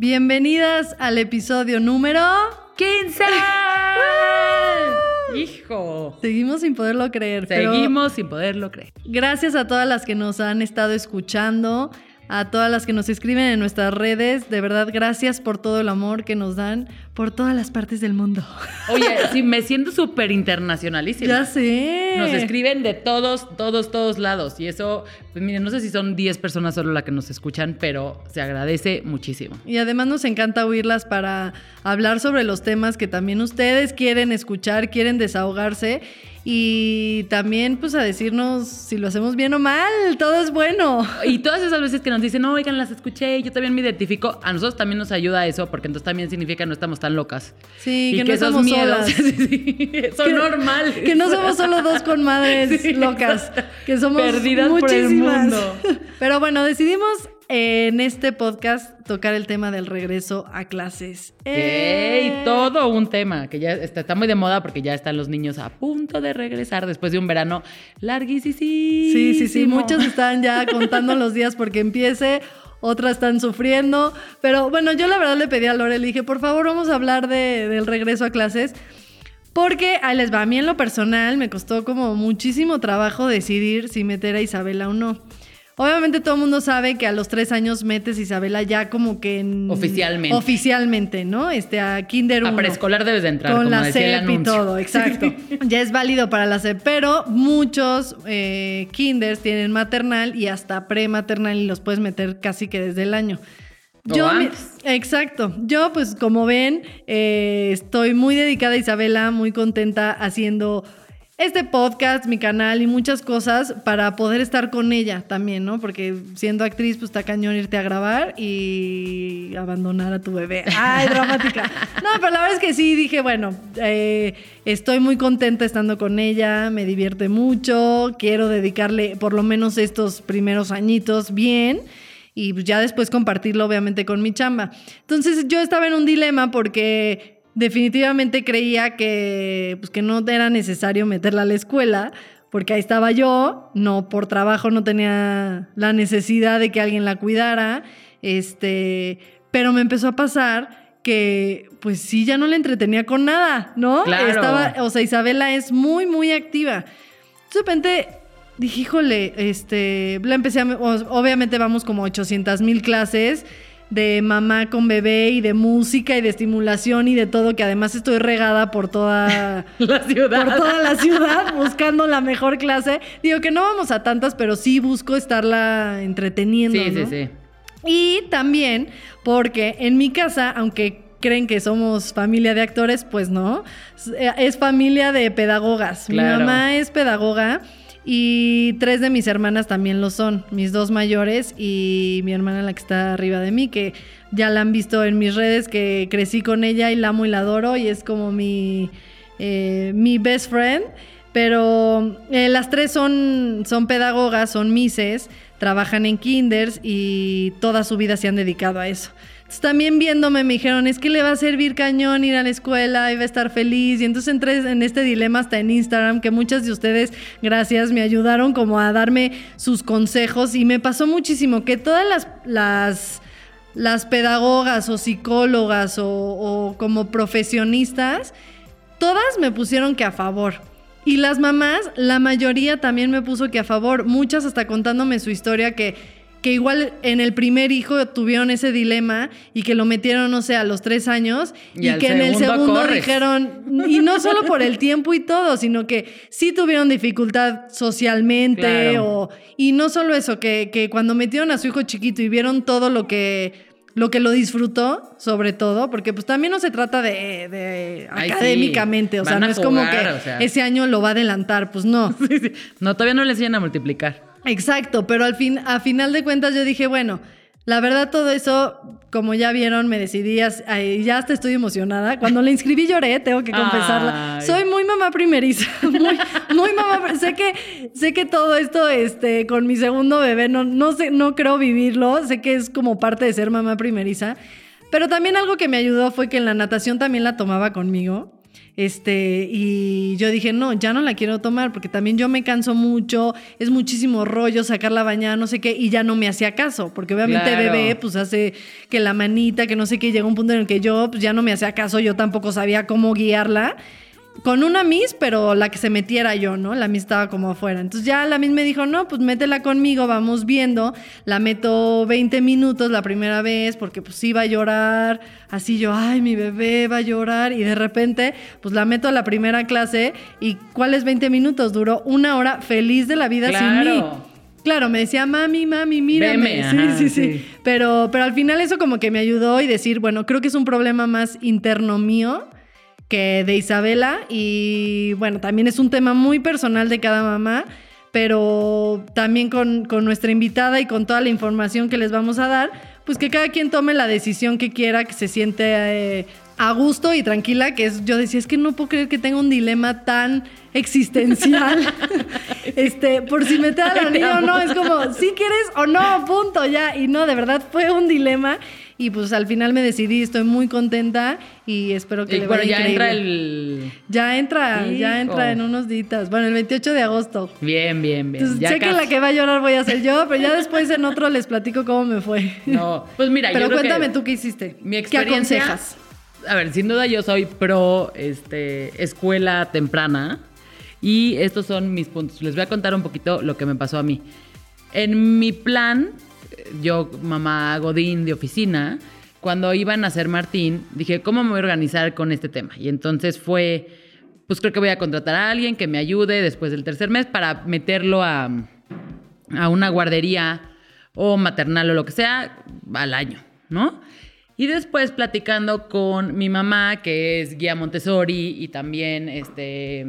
Bienvenidas al episodio número 15. Hijo. Seguimos sin poderlo creer. Seguimos sin poderlo creer. gracias a todas las que nos han estado escuchando, a todas las que nos escriben en nuestras redes. De verdad, gracias por todo el amor que nos dan por todas las partes del mundo. Oye, sí, me siento súper internacionalísima. Ya sé. Nos escriben de todos, todos, todos lados. Y eso, pues miren, no sé si son 10 personas solo las que nos escuchan, pero se agradece muchísimo. Y además nos encanta oírlas para hablar sobre los temas que también ustedes quieren escuchar, quieren desahogarse y también pues a decirnos si lo hacemos bien o mal, todo es bueno. Y todas esas veces que nos dicen, no, oigan, las escuché, yo también me identifico, a nosotros también nos ayuda eso, porque entonces también significa que no estamos tan locas. Sí, y que, no esos somos miedos, solas. sí, son Que- normal. Que no somos solo dos con madres Sí, locas, que somos Perdidas por el muchísimas. mundo. Pero bueno, decidimos en este podcast tocar el tema del regreso a clases. ¡Ey! Eh, Todo un tema que ya está, está muy de moda porque ya están los niños a punto de regresar después de un verano larguísimo. Sí, sí, sí. Muchos están ya contando los días porque empiece. Otras están sufriendo. Pero bueno, yo la verdad le pedí a Lore, le dije, por favor, vamos a hablar de- del regreso a clases. Porque ahí les va. A mí en lo personal me costó como muchísimo trabajo decidir si meter a Isabela o no. Obviamente todo el mundo sabe que a los tres años metes a Isabela ya como que en... Oficialmente. Oficialmente, ¿no? Este, a Kinder A 1. preescolar debes de entrar, Con como la decía el y todo, exacto. ya es válido para la CEP, pero muchos eh, kinders tienen maternal y hasta prematernal y los puedes meter casi que desde el año. O mi- antes. exacto. Yo, pues como ven, eh, estoy muy dedicada a Isabela, muy contenta haciendo este podcast, mi canal y muchas cosas para poder estar con ella también, ¿no? Porque siendo actriz, pues está cañón irte a grabar y abandonar a tu bebé. Ay, dramática. No, pero la verdad es que sí, dije, bueno, eh, estoy muy contenta estando con ella, me divierte mucho, quiero dedicarle por lo menos estos primeros añitos bien y ya después compartirlo obviamente con mi chamba. Entonces yo estaba en un dilema porque definitivamente creía que, pues, que no era necesario meterla a la escuela, porque ahí estaba yo, no por trabajo no tenía la necesidad de que alguien la cuidara, este, pero me empezó a pasar que pues sí ya no le entretenía con nada, ¿no? Claro. Estaba, o sea, Isabela es muy muy activa. Entonces, de repente dije, híjole, este, la empecé a, obviamente vamos como 800 mil clases de mamá con bebé y de música y de estimulación y de todo, que además estoy regada por toda, La ciudad. por toda la ciudad buscando la mejor clase. Digo que no vamos a tantas, pero sí busco estarla entreteniendo. Sí, sí, sí. Y también porque en mi casa, aunque creen que somos familia de actores, pues no, es familia de pedagogas. Claro. Mi mamá es pedagoga y tres de mis hermanas también lo son, mis dos mayores y mi hermana la que está arriba de mí, que ya la han visto en mis redes, que crecí con ella y la amo y la adoro y es como mi, eh, mi best friend. Pero eh, las tres son, son pedagogas, son mises, trabajan en kinders y toda su vida se han dedicado a eso. También viéndome me dijeron, es que le va a servir cañón ir a la escuela y va a estar feliz. Y entonces entré en este dilema hasta en Instagram, que muchas de ustedes, gracias, me ayudaron como a darme sus consejos. Y me pasó muchísimo que todas las, las, las pedagogas o psicólogas o, o como profesionistas, todas me pusieron que a favor. Y las mamás, la mayoría también me puso que a favor, muchas hasta contándome su historia que que igual en el primer hijo tuvieron ese dilema y que lo metieron, no sé, a los tres años Y que en el segundo corres. dijeron, y no solo por el tiempo y todo, sino que sí tuvieron dificultad socialmente Claro. o, y no solo eso, que, que cuando metieron a su hijo chiquito y vieron todo lo que lo que lo disfrutó, sobre todo, porque pues también no se trata de, de Ay, sí. académicamente, o sea, no es como que o sea. ese año lo va a adelantar, pues no. Sí, sí. No, todavía no le enseñan a multiplicar. Exacto, pero al fin, a final de cuentas yo dije, bueno, la verdad todo eso, como ya vieron, me decidí, a- ay, ya hasta estoy emocionada. Cuando la inscribí lloré, tengo que confesarla. Ay. Soy muy mamá primeriza, muy, muy mamá. Sé que, sé que todo esto, este, con mi segundo bebé, no, no sé, no creo vivirlo. Sé que es como parte de ser mamá primeriza. Pero también algo que me ayudó fue que en la natación también la tomaba conmigo. Este, y yo dije, no, ya no la quiero tomar porque también yo me canso mucho, es muchísimo rollo sacarla bañada, no sé qué, y ya no me hacía caso, porque obviamente Claro. bebé, pues hace que la manita, que no sé qué, llega un punto en el que yo, pues ya no me hacía caso, yo tampoco sabía cómo guiarla. Con una Miss, pero la que se metiera yo, ¿no? La Miss estaba como afuera. Entonces ya la Miss me dijo, no, pues métela conmigo, vamos viendo. La meto 20 minutos la primera vez porque pues iba a llorar. Así yo, ay, mi bebé va a llorar. Y de repente, pues la meto a la primera clase. ¿Y cuáles 20 minutos? Duró una hora feliz de la vida sin mí. Claro. Claro, me decía, mami, mami, mírame. Veme, sí, ajá, sí, sí, sí. Pero, pero al final eso como que me ayudó y decir, bueno, creo que es un problema más interno mío que de Isabela. Y bueno, también es un tema muy personal de cada mamá. Pero también con, con nuestra invitada y con toda la información que les vamos a dar, pues que cada quien tome la decisión que quiera, que se siente eh, a gusto y tranquila, que es, yo decía, es que no puedo creer que tenga un dilema tan existencial. este, por si me te da niña o no, es como, si quieres o no, punto, ya. Y no, de verdad fue un dilema. Y pues al final me decidí, estoy muy contenta y espero que Y le bueno, vaya ya entra el. Ya entra, ya entra en unos días. Bueno, el 28 de agosto. Bien, bien, bien. Entonces, Ya sé que la que va a llorar voy a ser yo, pero ya después en otro les platico cómo me fue. No, pues mira, pero yo creo que cuéntame tú qué hiciste. Mi ¿Qué experiencia. aconsejas? A ver, sin duda yo soy pro este, escuela temprana. Y estos son mis puntos. Les voy a contar un poquito lo que me pasó a mí. En mi plan, yo, mamá Godín de oficina, cuando iba a nacer Martín, dije, ¿cómo me voy a organizar con este tema? Y entonces fue, pues creo que voy a contratar a alguien que me ayude después del tercer mes para meterlo a, a una guardería o maternal o lo que sea al año, ¿no? Y después platicando con mi mamá, que es guía Montessori y también este,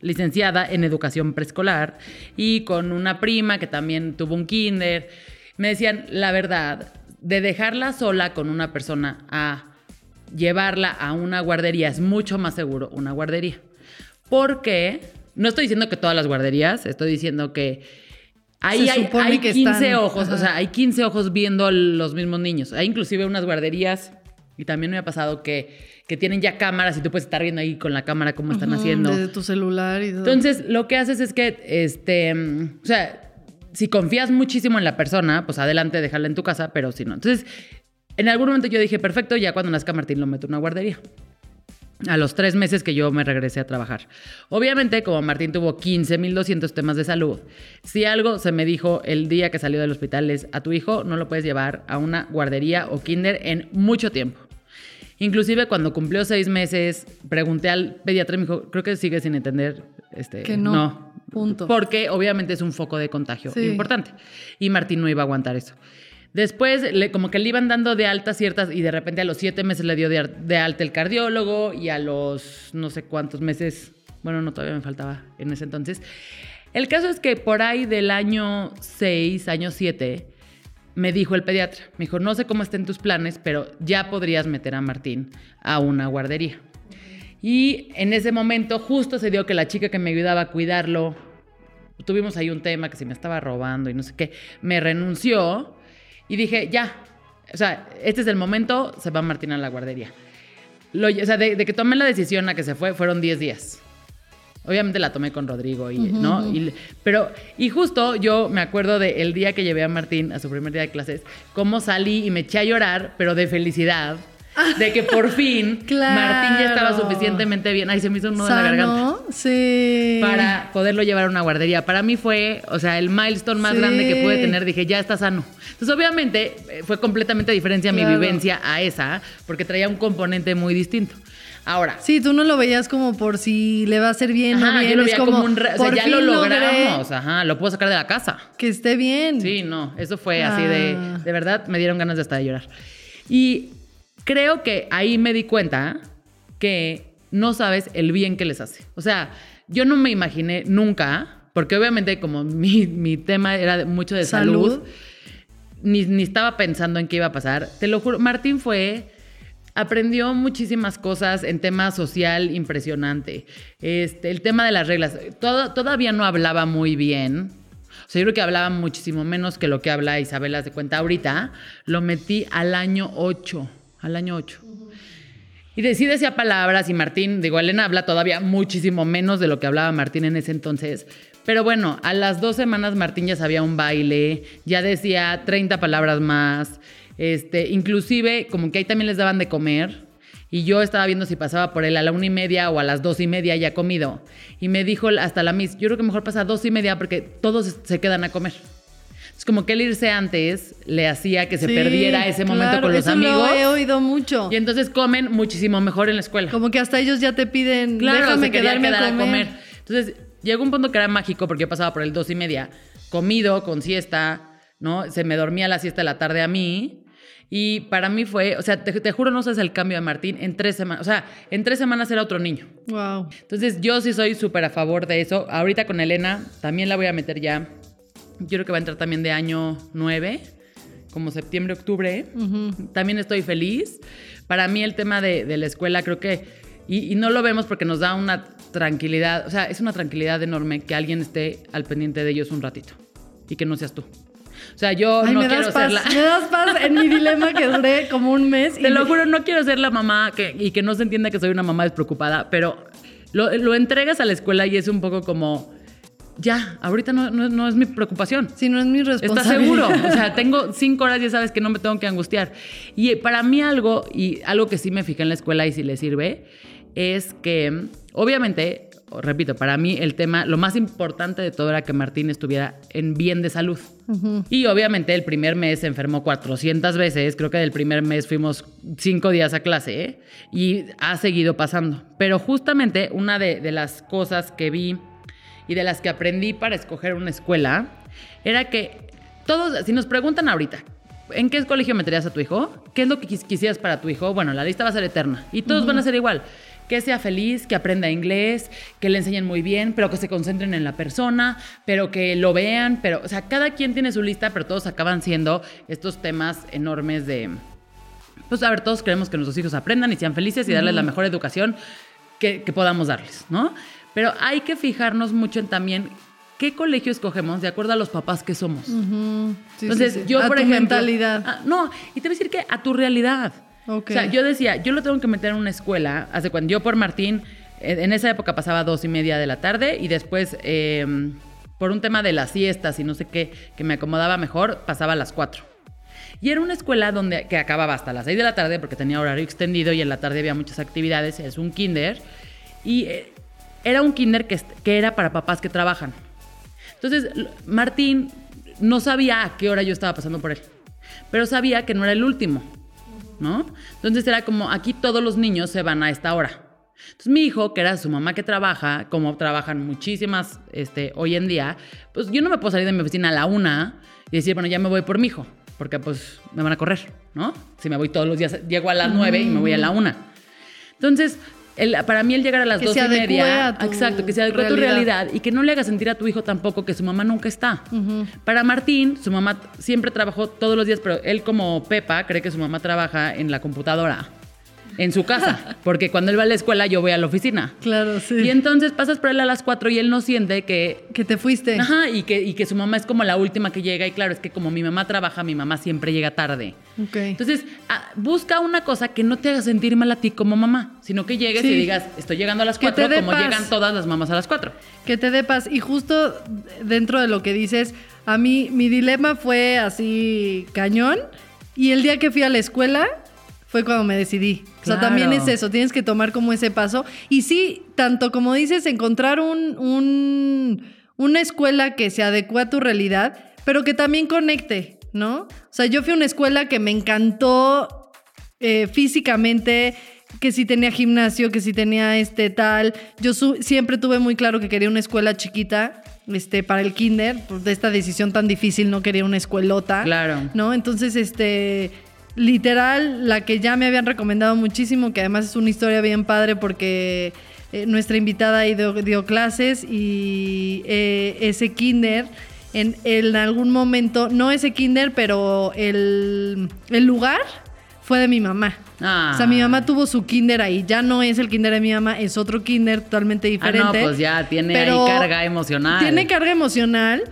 licenciada en educación preescolar, y con una prima que también tuvo un kinder, me decían, la verdad, de dejarla sola con una persona a llevarla a una guardería es mucho más seguro una guardería. Porque, no estoy diciendo que todas las guarderías, estoy diciendo que ahí hay, supone hay que 15 están- ojos, o sea, hay 15 ojos viendo los mismos niños. Hay inclusive unas guarderías, y también me ha pasado que, que tienen ya cámaras y tú puedes estar viendo ahí con la cámara cómo están haciendo. Desde tu celular y todo. Entonces, lo que haces es que, este, o sea, si confías muchísimo en la persona, pues adelante, déjala en tu casa, pero si no. Entonces, en algún momento yo dije, perfecto, ya cuando nazca Martín lo meto en una guardería. A los tres meses que yo me regresé a trabajar. Obviamente, como Martín tuvo 15.200 temas de salud, si algo se me dijo el día que salió del hospital es, a tu hijo no lo puedes llevar a una guardería o kinder en mucho tiempo. Inclusive cuando cumplió seis meses, pregunté al pediatra y me dijo, creo que sigue sin entender este, Que no, punto. Porque obviamente es un foco de contagio Sí. importante. Y Martín no iba a aguantar eso. Después, le- como que le iban dando de alta ciertas, y de repente a los siete meses le dio de, alta el cardiólogo, y a los no sé cuántos meses, bueno, no, todavía me faltaba en ese entonces. El caso es que por ahí del año 6, año 7, me dijo el pediatra, me dijo, no sé cómo estén tus planes, pero ya podrías meter a Martín a una guardería. Y en ese momento justo se dio que la chica que me ayudaba a cuidarlo, tuvimos ahí un tema que se me estaba robando y no sé qué, me renunció y dije, ya, o sea, este es el momento, se va Martín a la guardería. Lo- o sea, de, de que tomé la decisión a que se fue, fueron 10 días. Obviamente la tomé con Rodrigo, y, ¿no? Y, pero, y justo yo me acuerdo del día que llevé a Martín a su primer día de clases, cómo salí y me eché a llorar, pero de felicidad, de que por fin Claro. Martín ya estaba suficientemente bien. Ay, se me hizo un nudo en la garganta. Sí. Para poderlo llevar a una guardería. Para mí fue, o sea, el milestone más Sí. grande que pude tener. Dije, ya está sano. Entonces, obviamente, eh, fue completamente diferente a mi Claro. vivencia a esa, porque traía un componente muy distinto. Ahora, Sí, tú no lo veías como por si le va a hacer bien o ajá, bien. yo lo es veía como, como, un. re- o sea, ya lo logré logramos. Ajá, lo puedo sacar de la casa. Que esté bien. Sí, no, eso fue así de, Ah. de verdad, me dieron ganas de hasta de llorar. Y creo que ahí me di cuenta que no sabes el bien que les hace. O sea, yo no me imaginé nunca, porque obviamente como mi, mi tema era mucho de salud, Salud. ni, ni estaba pensando en qué iba a pasar. Te lo juro, Martín fue... Aprendió muchísimas cosas en tema social impresionante. Este, el tema de las reglas. Todo- todavía no hablaba muy bien. O sea, yo creo que hablaba muchísimo menos que lo que habla Isabela de cuenta ahorita. Lo metí al año 8. Al año 8. Y de- sí decía palabras y Martín, digo, Elena habla todavía muchísimo menos de lo que hablaba Martín en ese entonces. Pero bueno, a las dos semanas Martín ya sabía un baile, ya decía 30 palabras más, este, inclusive como que ahí también les daban de comer. Y yo estaba viendo si pasaba por él a la una y media o a las dos y media ya comido. Y me dijo hasta la Miss, yo creo que mejor pasa a dos y media porque todos se quedan a comer. Es como que el irse antes le hacía que se Sí, perdiera ese momento claro, con los eso amigos. Lo he oído mucho. Y entonces comen muchísimo mejor en la escuela. Como que hasta ellos ya te piden, Claro, déjame quedarme quedar a comer. Entonces, llegó un punto que era mágico porque yo pasaba por el dos y media, comido, con siesta, ¿no? Se me dormía la siesta de la tarde a mí. Y para mí fue, o sea, te, te juro, no sabes el cambio de Martín en tres semanas. O sea, en tres semanas era otro niño. Wow. Entonces, yo sí soy súper a favor de eso. Ahorita con Elena también la voy a meter ya. Yo creo que va a entrar también de año 9, como septiembre, octubre. También estoy feliz. Para mí el tema de, de la escuela creo que, y, y no lo vemos porque nos da una tranquilidad, o sea, es una tranquilidad enorme que alguien esté al pendiente de ellos un ratito y que no seas tú. O sea, yo Ay, no me quiero das ser paz, la... me das paz en mi dilema que duré como un mes. y Te lo me- juro, no quiero ser la mamá que, y que no se entienda que soy una mamá despreocupada, pero lo, lo entregas a la escuela y es un poco como, ya, ahorita no, no- no es mi preocupación. Si no es mi ¿Estás responsabilidad. seguro? O sea, tengo cinco horas, ya sabes que no me tengo que angustiar. Y eh, para mí algo, y algo que sí me fijé en la escuela y si le sirve, es que, obviamente, repito, para mí el tema, lo más importante de todo era que Martín estuviera en bien de salud. Y obviamente el primer mes se enfermó 400 veces, creo que del primer mes fuimos cinco días a clase ¿eh? y ha seguido pasando. Pero justamente una de, de las cosas que vi y de las que aprendí para escoger una escuela era que todos, si nos preguntan ahorita, ¿en qué colegio meterías a tu hijo? ¿Qué es lo que quis- quisieras para tu hijo? Bueno, la lista va a ser eterna y todos van a ser igual. Que sea feliz, que aprenda inglés, que le enseñen muy bien, pero que se concentren en la persona, pero que lo vean, pero, o sea, cada quien tiene su lista, pero todos acaban siendo estos temas enormes de, pues a ver, todos queremos que nuestros hijos aprendan y sean felices y darles la mejor educación que, que podamos darles, ¿no? Pero hay que fijarnos mucho en también qué colegio escogemos de acuerdo a los papás que somos. Sí, Entonces, sí, sí. yo, A por tu ejemplo. mentalidad. Ah, no, y te voy a decir que a tu realidad. Ok. O sea, yo decía, yo lo tengo que meter en una escuela. Hace cuando yo por Martín, en esa época pasaba dos y media de la tarde y después, eh, por un tema de las siestas y no sé qué, que me acomodaba mejor, pasaba a las cuatro. Y era una escuela donde, que acababa hasta las 6 de la tarde porque tenía horario extendido y en la tarde había muchas actividades. Es un kinder. Y eh, era un kinder que, que era para papás que trabajan. Entonces, Martín no sabía a qué hora yo estaba pasando por él, pero sabía que no era el último, ¿no? Entonces era como, aquí todos los niños se van a esta hora. Entonces mi hijo, que era su mamá que trabaja, como trabajan muchísimas este, hoy en día, pues yo no me puedo salir de mi oficina a la una y decir, bueno, ya me voy por mi hijo, porque pues me van a correr, ¿no? Si me voy todos los días, llego a las nueve y me voy a la una. Entonces, el- para mí el llegar a las Que dos y media, tu exacto, que se adecue a tu realidad. realidad y que no le haga sentir a tu hijo tampoco que su mamá nunca está. Para Martín, su mamá siempre trabajó todos los días, pero él como Pepa cree que su mamá trabaja en la computadora, en su casa, porque cuando él va a la escuela yo voy a la oficina. Claro, sí. Y entonces pasas por él a las 4 y él no siente que... que te fuiste. Ajá, y que, y que su mamá es como la última que llega. Y claro, es que como mi mamá trabaja, mi mamá siempre llega tarde. Ok. Entonces, ah, busca una cosa que no te haga sentir mal a ti como mamá, sino que llegues Sí. y digas, estoy llegando a las Que te 4 dé como paz. llegan todas las mamás a las 4. Que te dé paz. Y justo dentro de lo que dices, a mí mi dilema fue así cañón. Y el día que fui a la escuela fue cuando me decidí. O sea, también es eso, tienes que tomar como ese paso. Y sí, tanto como dices, encontrar un, un- una escuela que se adecue a tu realidad, pero que también conecte, ¿no? O sea, yo fui a una escuela que me encantó eh, físicamente, que si tenía gimnasio, que si tenía este tal. Yo siempre tuve muy claro que quería una escuela chiquita. Este, para el kinder, de esta decisión tan difícil, no quería una escuelota. Claro. ¿no? Entonces, este, literal, la que ya me habían recomendado muchísimo, que además es una historia bien padre porque eh, nuestra invitada ahí dio, dio clases y eh, ese kinder, en, en algún momento, no ese kinder, pero el, el lugar fue de mi mamá. Ah. O sea, mi mamá tuvo su kinder ahí. Ya no es el kinder de mi mamá, es otro kinder totalmente Ah, diferente. no, pues ya tiene ahí carga emocional. Tiene carga emocional,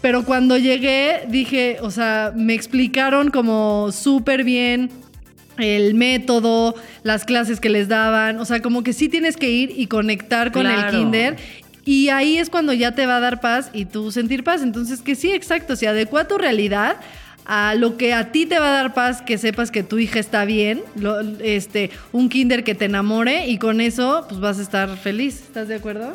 pero cuando llegué dije, o sea, me explicaron como súper bien el método, las clases que les daban, o sea, como que sí tienes que ir y conectar con el kinder. Y ahí es cuando ya te va a dar paz y tú sentir paz. Entonces, que sí, exacto, se adecua a tu realidad, a lo que a ti te va a dar paz, que sepas que tu hija está bien, lo- este, un kinder que te enamore y con eso pues vas a estar feliz. ¿Estás de acuerdo?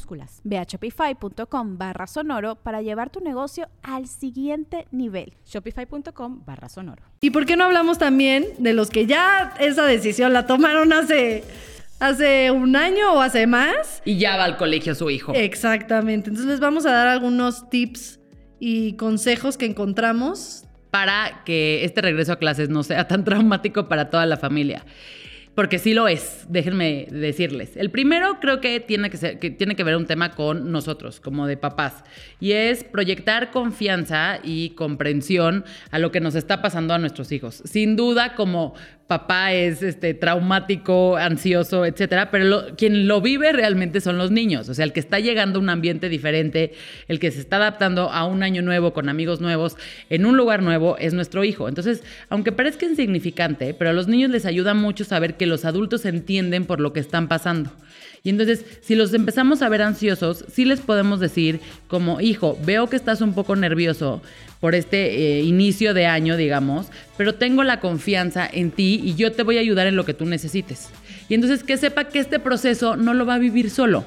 Ve a shopify.com barra sonoro para llevar tu negocio al siguiente nivel. Shopify.com barra sonoro. ¿Y por qué no hablamos también de los que ya esa decisión la tomaron hace, hace un año o hace más? Y ya va al colegio su hijo. Exactamente. Entonces les vamos a dar algunos tips y consejos que encontramos. para que este regreso a clases no sea tan traumático para toda la familia. Porque sí lo es, déjenme decirles. El primero creo que tiene que, ser, que tiene que ver un tema con nosotros, como de papás, y es proyectar confianza y comprensión a lo que nos está pasando a nuestros hijos. Sin duda, como papá es este, traumático, ansioso, etcétera, pero quien lo vive realmente son los niños. O sea, el que está llegando a un ambiente diferente, el que se está adaptando a un año nuevo con amigos nuevos, en un lugar nuevo, es nuestro hijo. Entonces, aunque parezca insignificante, pero a los niños les ayuda mucho saber que los adultos entienden por lo que están pasando. Y entonces, si los empezamos a ver ansiosos, sí les podemos decir como, hijo, veo que estás un poco nervioso por este eh, inicio de año, digamos, pero tengo la confianza en ti y yo te voy a ayudar en lo que tú necesites. Y entonces que sepa que este proceso no lo va a vivir solo.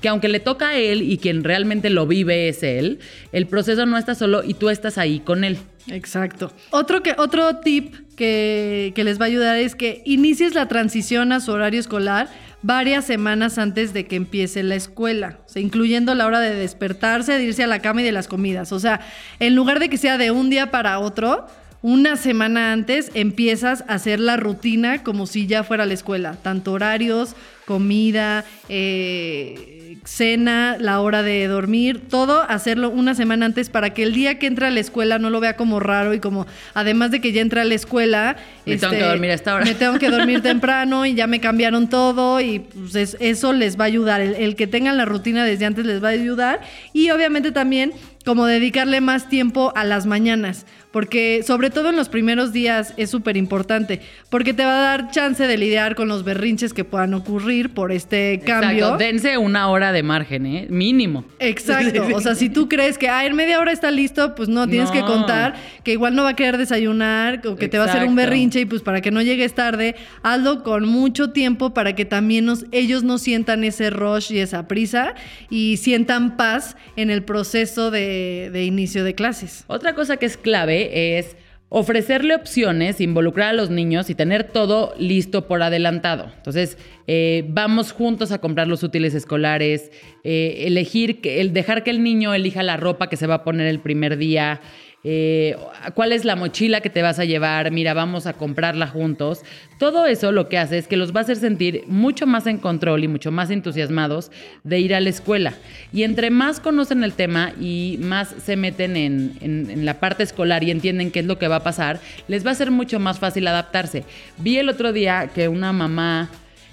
Que aunque le toca a él y quien realmente lo vive es él, el proceso no está solo y tú estás ahí con él. Exacto. Otro, que, otro tip que, que les va a ayudar es que inicies la transición a su horario escolar varias semanas antes de que empiece la escuela, incluyendo la hora de despertarse, de irse a la cama y de las comidas. O sea, en lugar de que sea de un día para otro, una semana antes empiezas a hacer la rutina como si ya fuera la escuela, tanto horarios, comida, eh, cena, la hora de dormir, todo hacerlo una semana antes para que el día que entra a la escuela no lo vea como raro y como, además de que ya entra a la escuela, Me tengo que dormir a esta hora. Me tengo que dormir temprano y ya me cambiaron todo y pues es- eso les va a ayudar. El, el que tengan la rutina desde antes les va a ayudar y obviamente también como dedicarle más tiempo a las mañanas, porque sobre todo en los primeros días es súper importante, porque te va a dar chance de lidiar con los berrinches que puedan ocurrir por este cambio. Exacto, dense una hora de margen, ¿eh? Mínimo. Exacto. O sea, si tú crees que ah, en media hora está listo, pues no, tienes que No. contar que igual no va a querer desayunar o que te va a hacer un berrinche y pues para que no llegues tarde, hazlo con mucho tiempo para que también nos- ellos no sientan ese rush y esa prisa y sientan paz en el proceso de, de inicio de clases. Otra cosa que es clave es ofrecerle opciones, involucrar a los niños y tener todo listo por adelantado. Entonces, eh, vamos juntos a comprar los útiles escolares, eh, elegir, el dejar que el niño elija la ropa que se va a poner el primer día, eh, cuál es la mochila que te vas a llevar, mira, vamos a comprarla juntos. Todo eso lo que hace es que los va a hacer sentir mucho más en control y mucho más entusiasmados de ir a la escuela. Y entre más conocen el tema y más se meten en, en la parte escolar y entienden qué es lo que va a pasar, les va a ser mucho más fácil adaptarse. Vi el otro día que una mamá...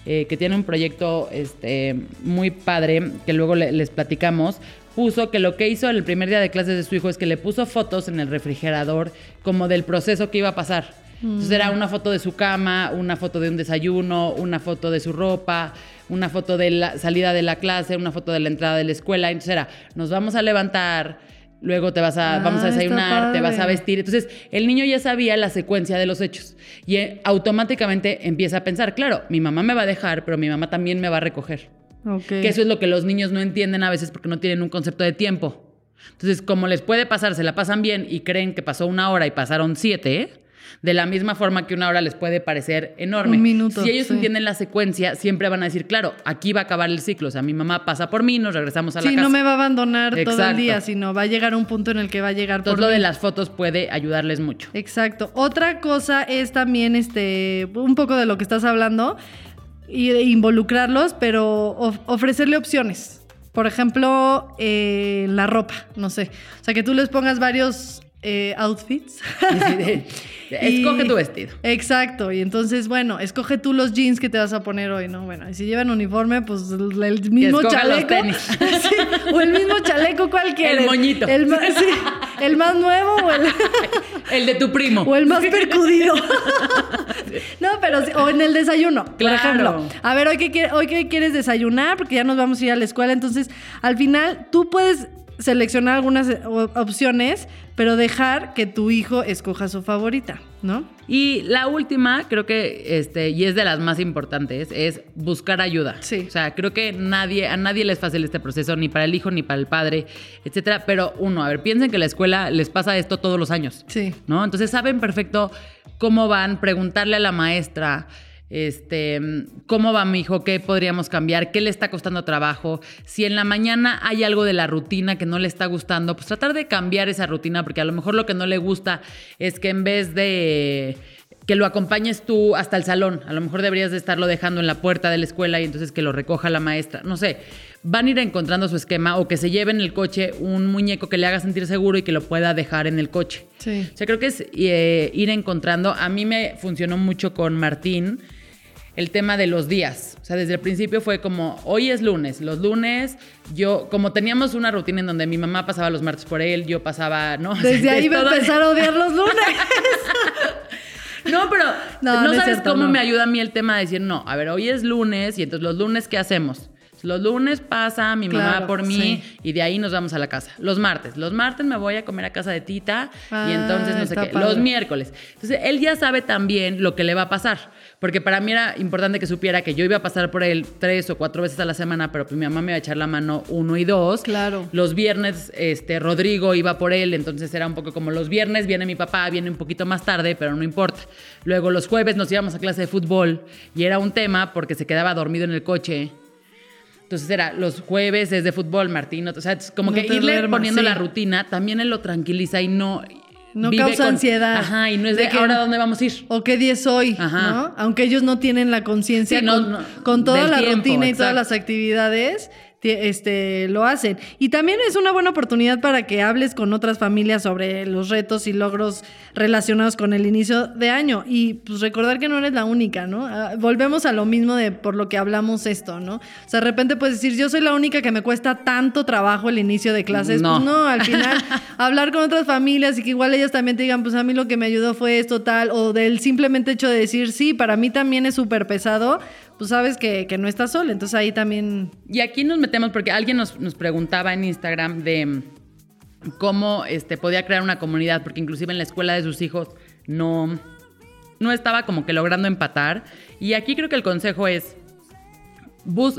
Eh, que tiene un proyecto este, muy padre, que luego les platicamos, puso que lo que hizo el primer día de clases de su hijo es que le puso fotos en el refrigerador como del proceso que iba a pasar. Entonces era una foto de su cama, una foto de un desayuno, una foto de su ropa, una foto de la salida de la clase, una foto de la entrada de la escuela. Entonces era, nos vamos a levantar, luego te vas a, vamos a Ah, desayunar, te vas a vestir. Entonces, el niño ya sabía la secuencia de los hechos y eh, automáticamente empieza a pensar, claro, mi mamá me va a dejar, pero mi mamá también me va a recoger. Que eso es lo que los niños no entienden a veces porque no tienen un concepto de tiempo. Entonces, como les puede pasar, se la pasan bien y creen que pasó una hora y pasaron siete, de la misma forma que una hora les puede parecer enorme. Un minuto, Si ellos sí. entienden la secuencia, siempre van a decir, claro, aquí va a acabar el ciclo. O sea, mi mamá pasa por mí, nos regresamos a la Sí, casa. no me va a abandonar todo el día, sino va a llegar un punto en el que va a llegar por lo de las fotos puede ayudarles mucho. Exacto. Otra cosa es también este un poco de lo que estás hablando y de involucrarlos, pero of- ofrecerle opciones. Por ejemplo, eh, la ropa, no sé. O sea, que tú les pongas varios eh, outfits. Escoge Y- tu vestido. Exacto, y entonces, bueno, escoge tú los jeans que te vas a poner hoy, ¿no? Bueno, y si llevan uniforme, pues el, mismo chaleco. Sí, o el mismo chaleco cualquiera. El moñito. El, ma- sí, el más nuevo o el, El de tu primo. o el más percudido. No, pero sí, o en el desayuno, por Claro. ejemplo. A ver, hoy qué, quie- hoy qué quieres desayunar, porque ya nos vamos a ir a la escuela. Entonces, al final, tú puedes seleccionar algunas eh, opciones, pero dejar que tu hijo escoja su favorita, ¿no? Y la última, creo que, este, y es de las más importantes, es buscar ayuda. Sí. O sea, creo que nadie, a nadie les es fácil este proceso, ni para el hijo, ni para el padre, etcétera. Pero uno, a ver, piensen que la escuela les pasa esto todos los años. Sí. ¿No? Entonces saben perfecto cómo van, preguntarle a la maestra. Este, ¿cómo va mi hijo? ¿Qué podríamos cambiar? ¿Qué le está costando trabajo? Si en la mañana hay algo de la rutina que no le está gustando, pues tratar de cambiar esa rutina, porque a lo mejor lo que no le gusta es que en vez de que lo acompañes tú hasta el salón, a lo mejor deberías de estarlo dejando en la puerta de la escuela y entonces que lo recoja la maestra, no sé, van a ir encontrando su esquema o que se lleve en el coche un muñeco que le haga sentir seguro y que lo pueda dejar en el coche. Sí. O sea, creo que es eh, ir encontrando. A mí me funcionó mucho con Martín el tema de los días. O sea, desde el principio fue como, hoy es lunes. Los lunes, yo, como teníamos una rutina en donde mi mamá pasaba los martes por él, yo pasaba, ¿no? O sea, Desde ahí va a empezar a odiar los lunes. No, pero No, no, no es sabes cierto, cómo no. me ayuda a mí el tema de decir, no, a ver, hoy es lunes y entonces los lunes, ¿qué hacemos? Los lunes pasa mi mamá por mí sí. y de ahí nos vamos a la casa. Los martes, los martes me voy a comer a casa de tita Ah, y entonces no sé qué. padre. Los miércoles. Entonces él ya sabe también lo que le va a pasar. Porque para mí era importante que supiera que yo iba a pasar por él tres o cuatro veces a la semana, pero pues mi mamá me iba a echar la mano uno y dos. Claro. Los viernes, este, Rodrigo iba por él, entonces era un poco como los viernes viene mi papá, viene un poquito más tarde, pero no importa. Luego los jueves nos íbamos a clase de fútbol y era un tema porque se quedaba dormido en el coche. Entonces era los jueves es de fútbol, Martín. O sea, es como No que irle duermas, poniendo sí. la rutina también él lo tranquiliza y no. No vive causa ansiedad. Ajá, y no es de, De que- ahora dónde vamos a ir. O qué día es hoy, Ajá. ¿no? Aunque ellos no tienen la conciencia Sí, no, con, con toda la tiempo, rutina y todas las actividades, ti- este, lo hacen. Y también es una buena oportunidad para que hables con otras familias sobre los retos y logros relacionados con el inicio de año. Y pues recordar que no eres la única, ¿no? Ah, Volvemos a lo mismo de por lo que hablamos esto, ¿no? O sea, de repente puedes decir, yo soy la única que me cuesta tanto trabajo el inicio de clases. No. Pues no, al final hablar con otras familias y que igual ellas también te digan, pues a mí lo que me ayudó fue esto, tal, o del simplemente hecho de decir, sí, para mí también es súper pesado, pues sabes que, que no estás sola. Entonces ahí también, Y aquí nos metemos porque alguien nos, nos preguntaba en Instagram de mm, cómo este, podía crear una comunidad, porque inclusive en la escuela de sus hijos no, no estaba como que logrando empatar. Y aquí creo que el consejo es, bus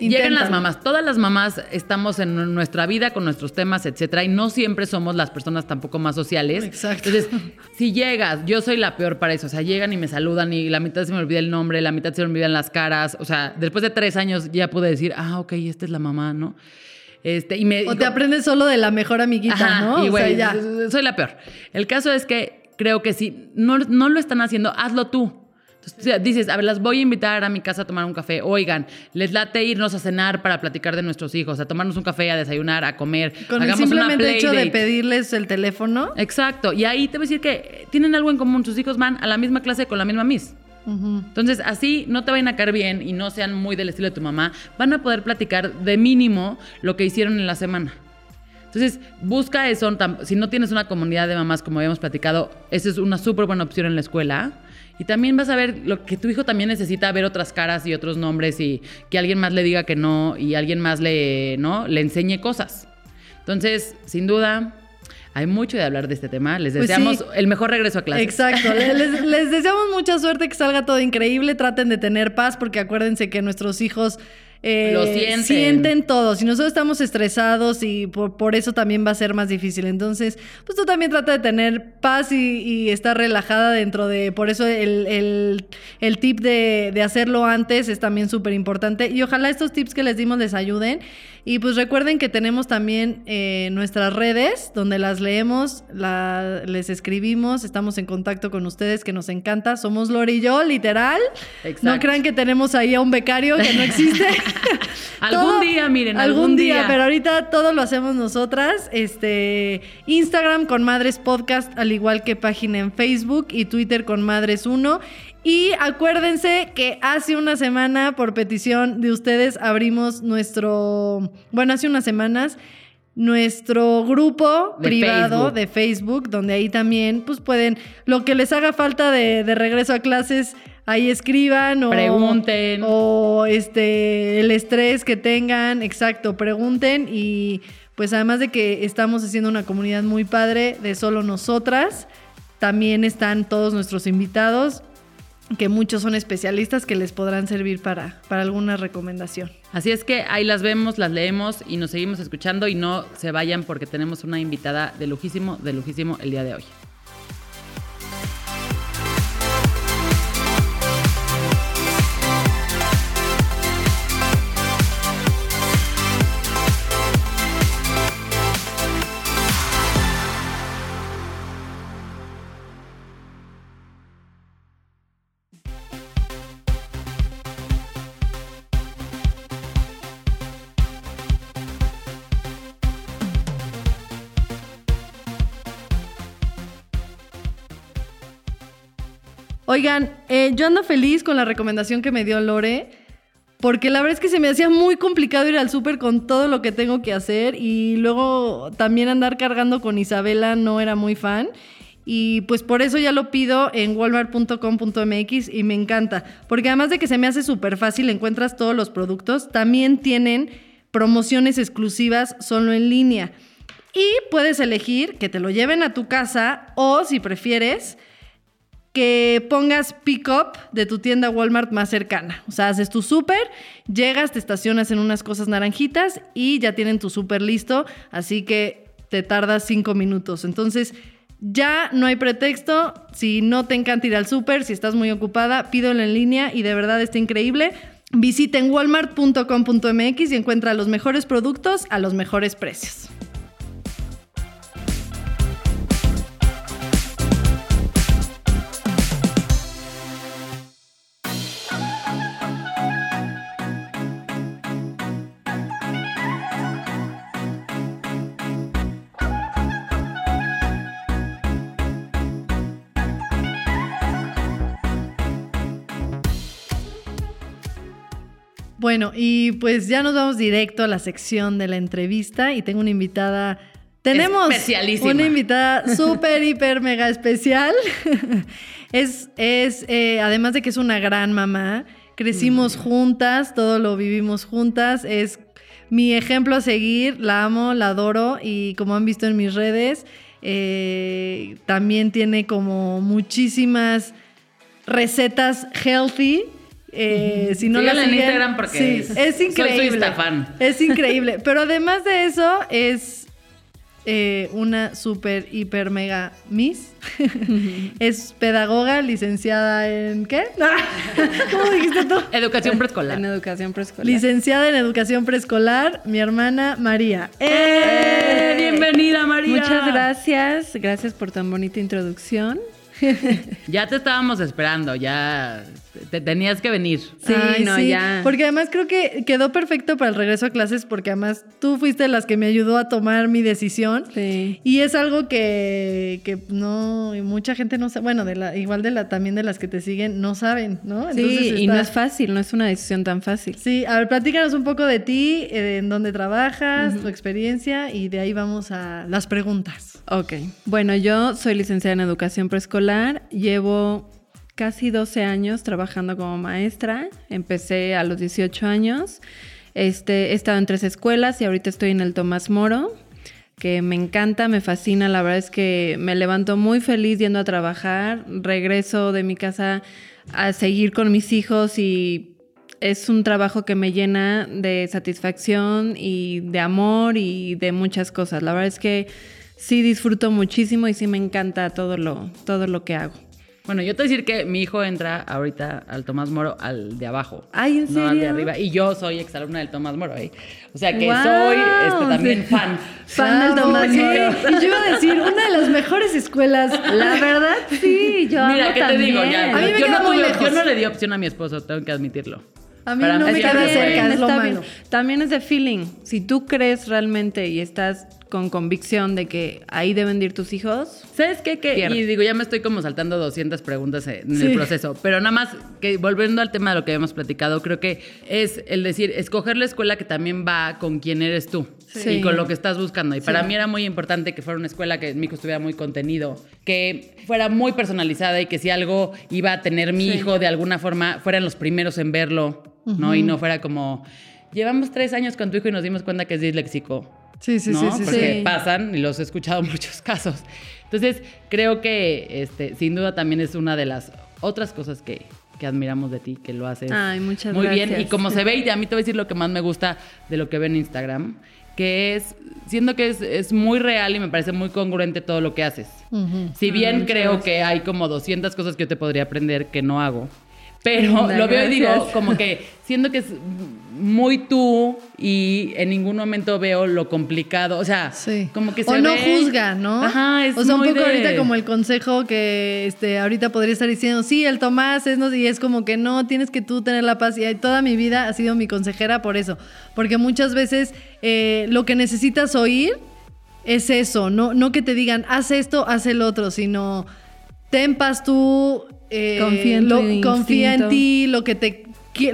Llegan las mamás. Todas las mamás estamos en nuestra vida con nuestros temas, etcétera, y no siempre somos las personas tampoco más sociales. Exacto. Entonces, si llegas, yo soy la peor para eso. O sea, llegan y me saludan y la mitad se me olvida el nombre, la mitad se me olvidan las caras. O sea, después de tres años ya pude decir, ah, ok, esta es la mamá, ¿no? Este, y me, O te aprendes solo de la mejor amiguita, Ajá, ¿no? Y o sea, güey, ya. soy la peor. El caso es que creo que si no, no lo están haciendo, hazlo tú. Entonces, dices, a ver, las voy a invitar a mi casa a tomar un café. Oigan, les late irnos a cenar para platicar de nuestros hijos, a tomarnos un café, a desayunar, a comer. Con el una simplemente hecho de pedirles el teléfono. Exacto. Y ahí te voy a decir que tienen algo en común. Sus hijos van a la misma clase con la misma Miss. Entonces, así no te vayan a caer bien y no sean muy del estilo de tu mamá, van a poder platicar de mínimo lo que hicieron en la semana. Entonces, busca eso. Si no tienes una comunidad de mamás, como habíamos platicado, esa es una súper buena opción en la escuela. Y también vas a ver lo que tu hijo también necesita, ver otras caras y otros nombres y que alguien más le diga que no y alguien más le, ¿no? le enseñe cosas. Entonces, sin duda, hay mucho de hablar de este tema. Les Pues deseamos sí. el mejor regreso a clases. Exacto. Le- Les, les deseamos mucha suerte, que salga todo increíble. Traten de tener paz, porque acuérdense que nuestros hijos eh, Lo sienten. sienten todo. Si nosotros estamos estresados y por, por eso también va a ser más difícil. Entonces, pues tú también trata de tener paz y, y estar relajada dentro de. Por eso el, el- el tip de, de hacerlo antes es también súper importante. Y ojalá estos tips que les dimos les ayuden. Y pues recuerden que tenemos también eh, nuestras redes donde las leemos, la- les escribimos, estamos en contacto con ustedes que nos encanta. Somos Lore y yo, literal. Exacto. No crean que tenemos ahí a un becario que no existe. Algún día, miren, algún día, día. pero ahorita todo lo hacemos nosotras. Este Instagram con Madres Podcast, al igual que página en Facebook y Twitter con Madres 1. Y acuérdense que hace una semana, por petición de ustedes, abrimos nuestro, bueno, hace unas semanas, nuestro grupo De privado Facebook. de Facebook, donde ahí también, pues pueden, lo que les haga falta de, de regreso a clases, ahí escriban o Pregunten. o este el estrés que tengan, exacto, pregunten y pues además de que estamos haciendo una comunidad muy padre de solo nosotras, también están todos nuestros invitados que muchos son especialistas que les podrán servir para, para alguna recomendación. Así es que ahí las vemos, las leemos y nos seguimos escuchando y no se vayan porque tenemos una invitada de lujísimo, de lujísimo el día de hoy. Oigan, eh, yo ando feliz con la recomendación que me dio Lore, porque la verdad es que se me hacía muy complicado ir al súper con todo lo que tengo que hacer y luego también andar cargando con Isabela no era muy fan. Y pues por eso ya lo pido en walmart.com.mx y me encanta, porque además de que se me hace súper fácil, encuentras todos los productos, también tienen promociones exclusivas solo en línea. Y puedes elegir que te lo lleven a tu casa o si prefieres, que pongas pick-up de tu tienda Walmart más cercana. O sea, haces tu súper, llegas, te estacionas en unas cosas naranjitas y ya tienen tu súper listo, así que te tardas cinco minutos. Entonces, ya no hay pretexto. Si no te encanta ir al súper, si estás muy ocupada, pídelo en línea y de verdad está increíble. Visiten walmart.com.mx y encuentra los mejores productos a los mejores precios. Bueno, y pues ya nos vamos directo a la sección de la entrevista y tengo una invitada. Tenemos Especialísima. una invitada súper, hiper, mega especial. es, es eh, además de que es una gran mamá, crecimos juntas, todo lo vivimos juntas. Es mi ejemplo a seguir, la amo, la adoro y como han visto en mis redes, eh, también tiene como muchísimas recetas healthy Eh, si no la Síganla en siguen, Instagram porque sí, soy es su increíble. Instafan. Es increíble. Pero además de eso, es eh, una super, hiper, mega miss. es pedagoga, licenciada en. ¿Qué? ¿Cómo dijiste tú? Educación preescolar. En educación preescolar. Licenciada en educación preescolar, mi hermana María. ¡Eh! Bienvenida, María. Muchas gracias. Gracias por tan bonita introducción. Ya te estábamos esperando, ya te tenías que venir. Sí, no, ya. Porque además creo que quedó perfecto para el regreso a clases porque además tú fuiste las que me ayudó a tomar mi decisión. Sí. Y es algo que, que no, y mucha gente no sabe, bueno, de la, igual de la, también de las que te siguen, no saben, ¿no? Sí, Entonces y no es fácil, no es una decisión tan fácil. Sí, a ver, platícanos un poco de ti, eh, en dónde trabajas, tu experiencia, y de ahí vamos a las preguntas. Ok. Bueno, yo soy licenciada en educación preescolar. Llevo casi 12 años trabajando como maestra. Empecé a los 18 años. Este, he estado en tres escuelas y ahorita estoy en el Tomás Moro, que me encanta, me fascina. La verdad es que me levanto muy feliz yendo a trabajar. Regreso de mi casa a seguir con mis hijos y es un trabajo que me llena de satisfacción y de amor y de muchas cosas. La verdad es que sí disfruto muchísimo y sí me encanta todo lo, todo lo que hago. Bueno, yo te voy a decir que mi hijo entra ahorita al Tomás Moro, al de abajo. Ay, ¿en No al de arriba. Y yo soy exalumna del Tomás Moro, ¿eh? O sea que soy este, también sí. fan. Fan del Tomás sí. Moro. Y yo iba a decir, una de las mejores escuelas. La verdad, sí, yo Mira, ¿qué te digo? Ya, yo, no muy tuve- lejos. yo no le di opción a mi esposo, tengo que admitirlo. A mí Para no mí me queda cerca, es lo malo. También es de feeling. Si tú crees realmente y estás con convicción de que ahí deben de ir tus hijos, ¿Sabes qué? Y digo, ya me estoy como saltando 200 preguntas en Sí. el proceso, pero nada más que volviendo al tema de lo que hemos platicado, creo que es el decir, escoger la escuela que también va con quien eres tú Sí. y con lo que estás buscando. Y para mí era muy importante que fuera una escuela que mi hijo estuviera muy contenido, que fuera muy personalizada y que si algo iba a tener mi hijo de alguna forma, fueran los primeros en verlo, ¿no? Y no fuera como, llevamos tres años con tu hijo y nos dimos cuenta que es disléxico. Sí, sí, ¿no? sí, sí, Porque sí. pasan y los he escuchado en muchos casos. Entonces, creo que este, sin duda también es una de las otras cosas que, que admiramos de ti, que lo haces Ay, muchas muy bien. Y como se ve, y a mí te voy a decir lo que más me gusta de lo que veo en Instagram, que es, siendo que es, es muy real y me parece muy congruente todo lo que haces. Si bien muchas creo gracias. que hay como 200 cosas que yo te podría aprender que no hago, pero Linda, lo veo y digo, como que siendo que es muy tú y en ningún momento veo lo complicado, o sea, Sí. como que se o no ve- juzga, ¿no? Ajá, es O sea, un poco de- ahorita como el consejo que este ahorita podría estar diciendo, sí, el Tomás es no y es como que no, tienes que tú tener la paz y toda mi vida ha sido mi consejera por eso, porque muchas veces eh, lo que necesitas oír es eso, no no que te digan, haz esto, haz el otro, sino ten paz tú, eh, Confía en confía en ti, lo que te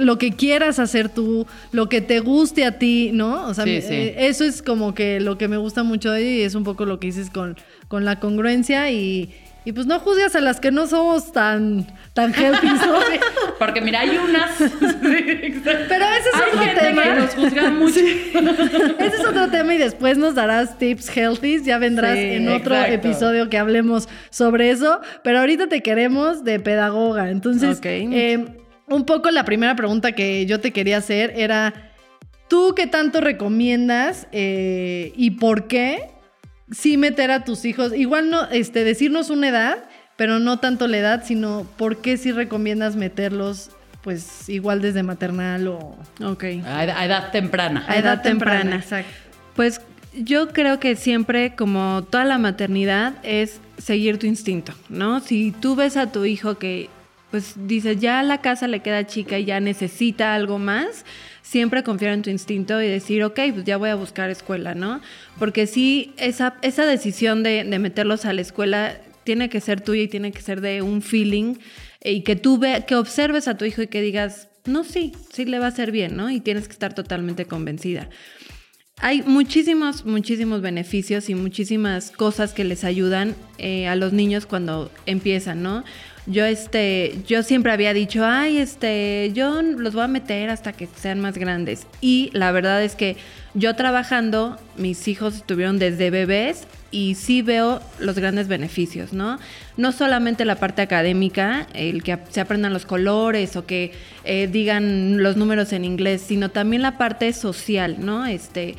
lo que quieras hacer tú, lo que te guste a ti, ¿no? O sea, Sí, me- sí. eh, eso es como que lo que me gusta mucho de ella y es un poco lo que dices con, con la congruencia y, y pues no juzgas a las que no somos tan, tan healthy. Porque mira, hay unas. Pero ese es hay otro gente tema. que nos juzga mucho. Ese es otro tema y después nos darás tips healthy. Ya vendrás en otro exacto. episodio que hablemos sobre eso. Pero ahorita te queremos de pedagoga. Entonces, eh, un poco la primera pregunta que yo te quería hacer era, ¿tú qué tanto recomiendas eh, y por qué sí meter a tus hijos? Igual no, este, decirnos una edad, pero no tanto la edad, sino por qué sí recomiendas meterlos, pues igual desde maternal o ok. A edad, a edad temprana. a edad temprana. temprana. Exacto. Pues yo creo que siempre, como toda la maternidad, es seguir tu instinto, ¿no? Si tú ves a tu hijo que, pues dices, ya la casa le queda chica y ya necesita algo más, siempre confiar en tu instinto y decir, ok, pues ya voy a buscar escuela, ¿no? Porque sí, esa, esa decisión de, de meterlos a la escuela tiene que ser tuya y tiene que ser de un feeling eh, y que tú ve, que observes a tu hijo y que digas, no, sí, sí le va a hacer bien, ¿no? Y tienes que estar totalmente convencida. Hay muchísimos, muchísimos beneficios y muchísimas cosas que les ayudan eh, a los niños cuando empiezan, ¿no? Yo este, yo siempre había dicho, ay, este, yo los voy a meter hasta que sean más grandes. Y la verdad es que yo trabajando, mis hijos estuvieron desde bebés y sí veo los grandes beneficios, ¿no? No solamente la parte académica, el que se aprendan los colores o que eh, digan los números en inglés, sino también la parte social, ¿no? Este,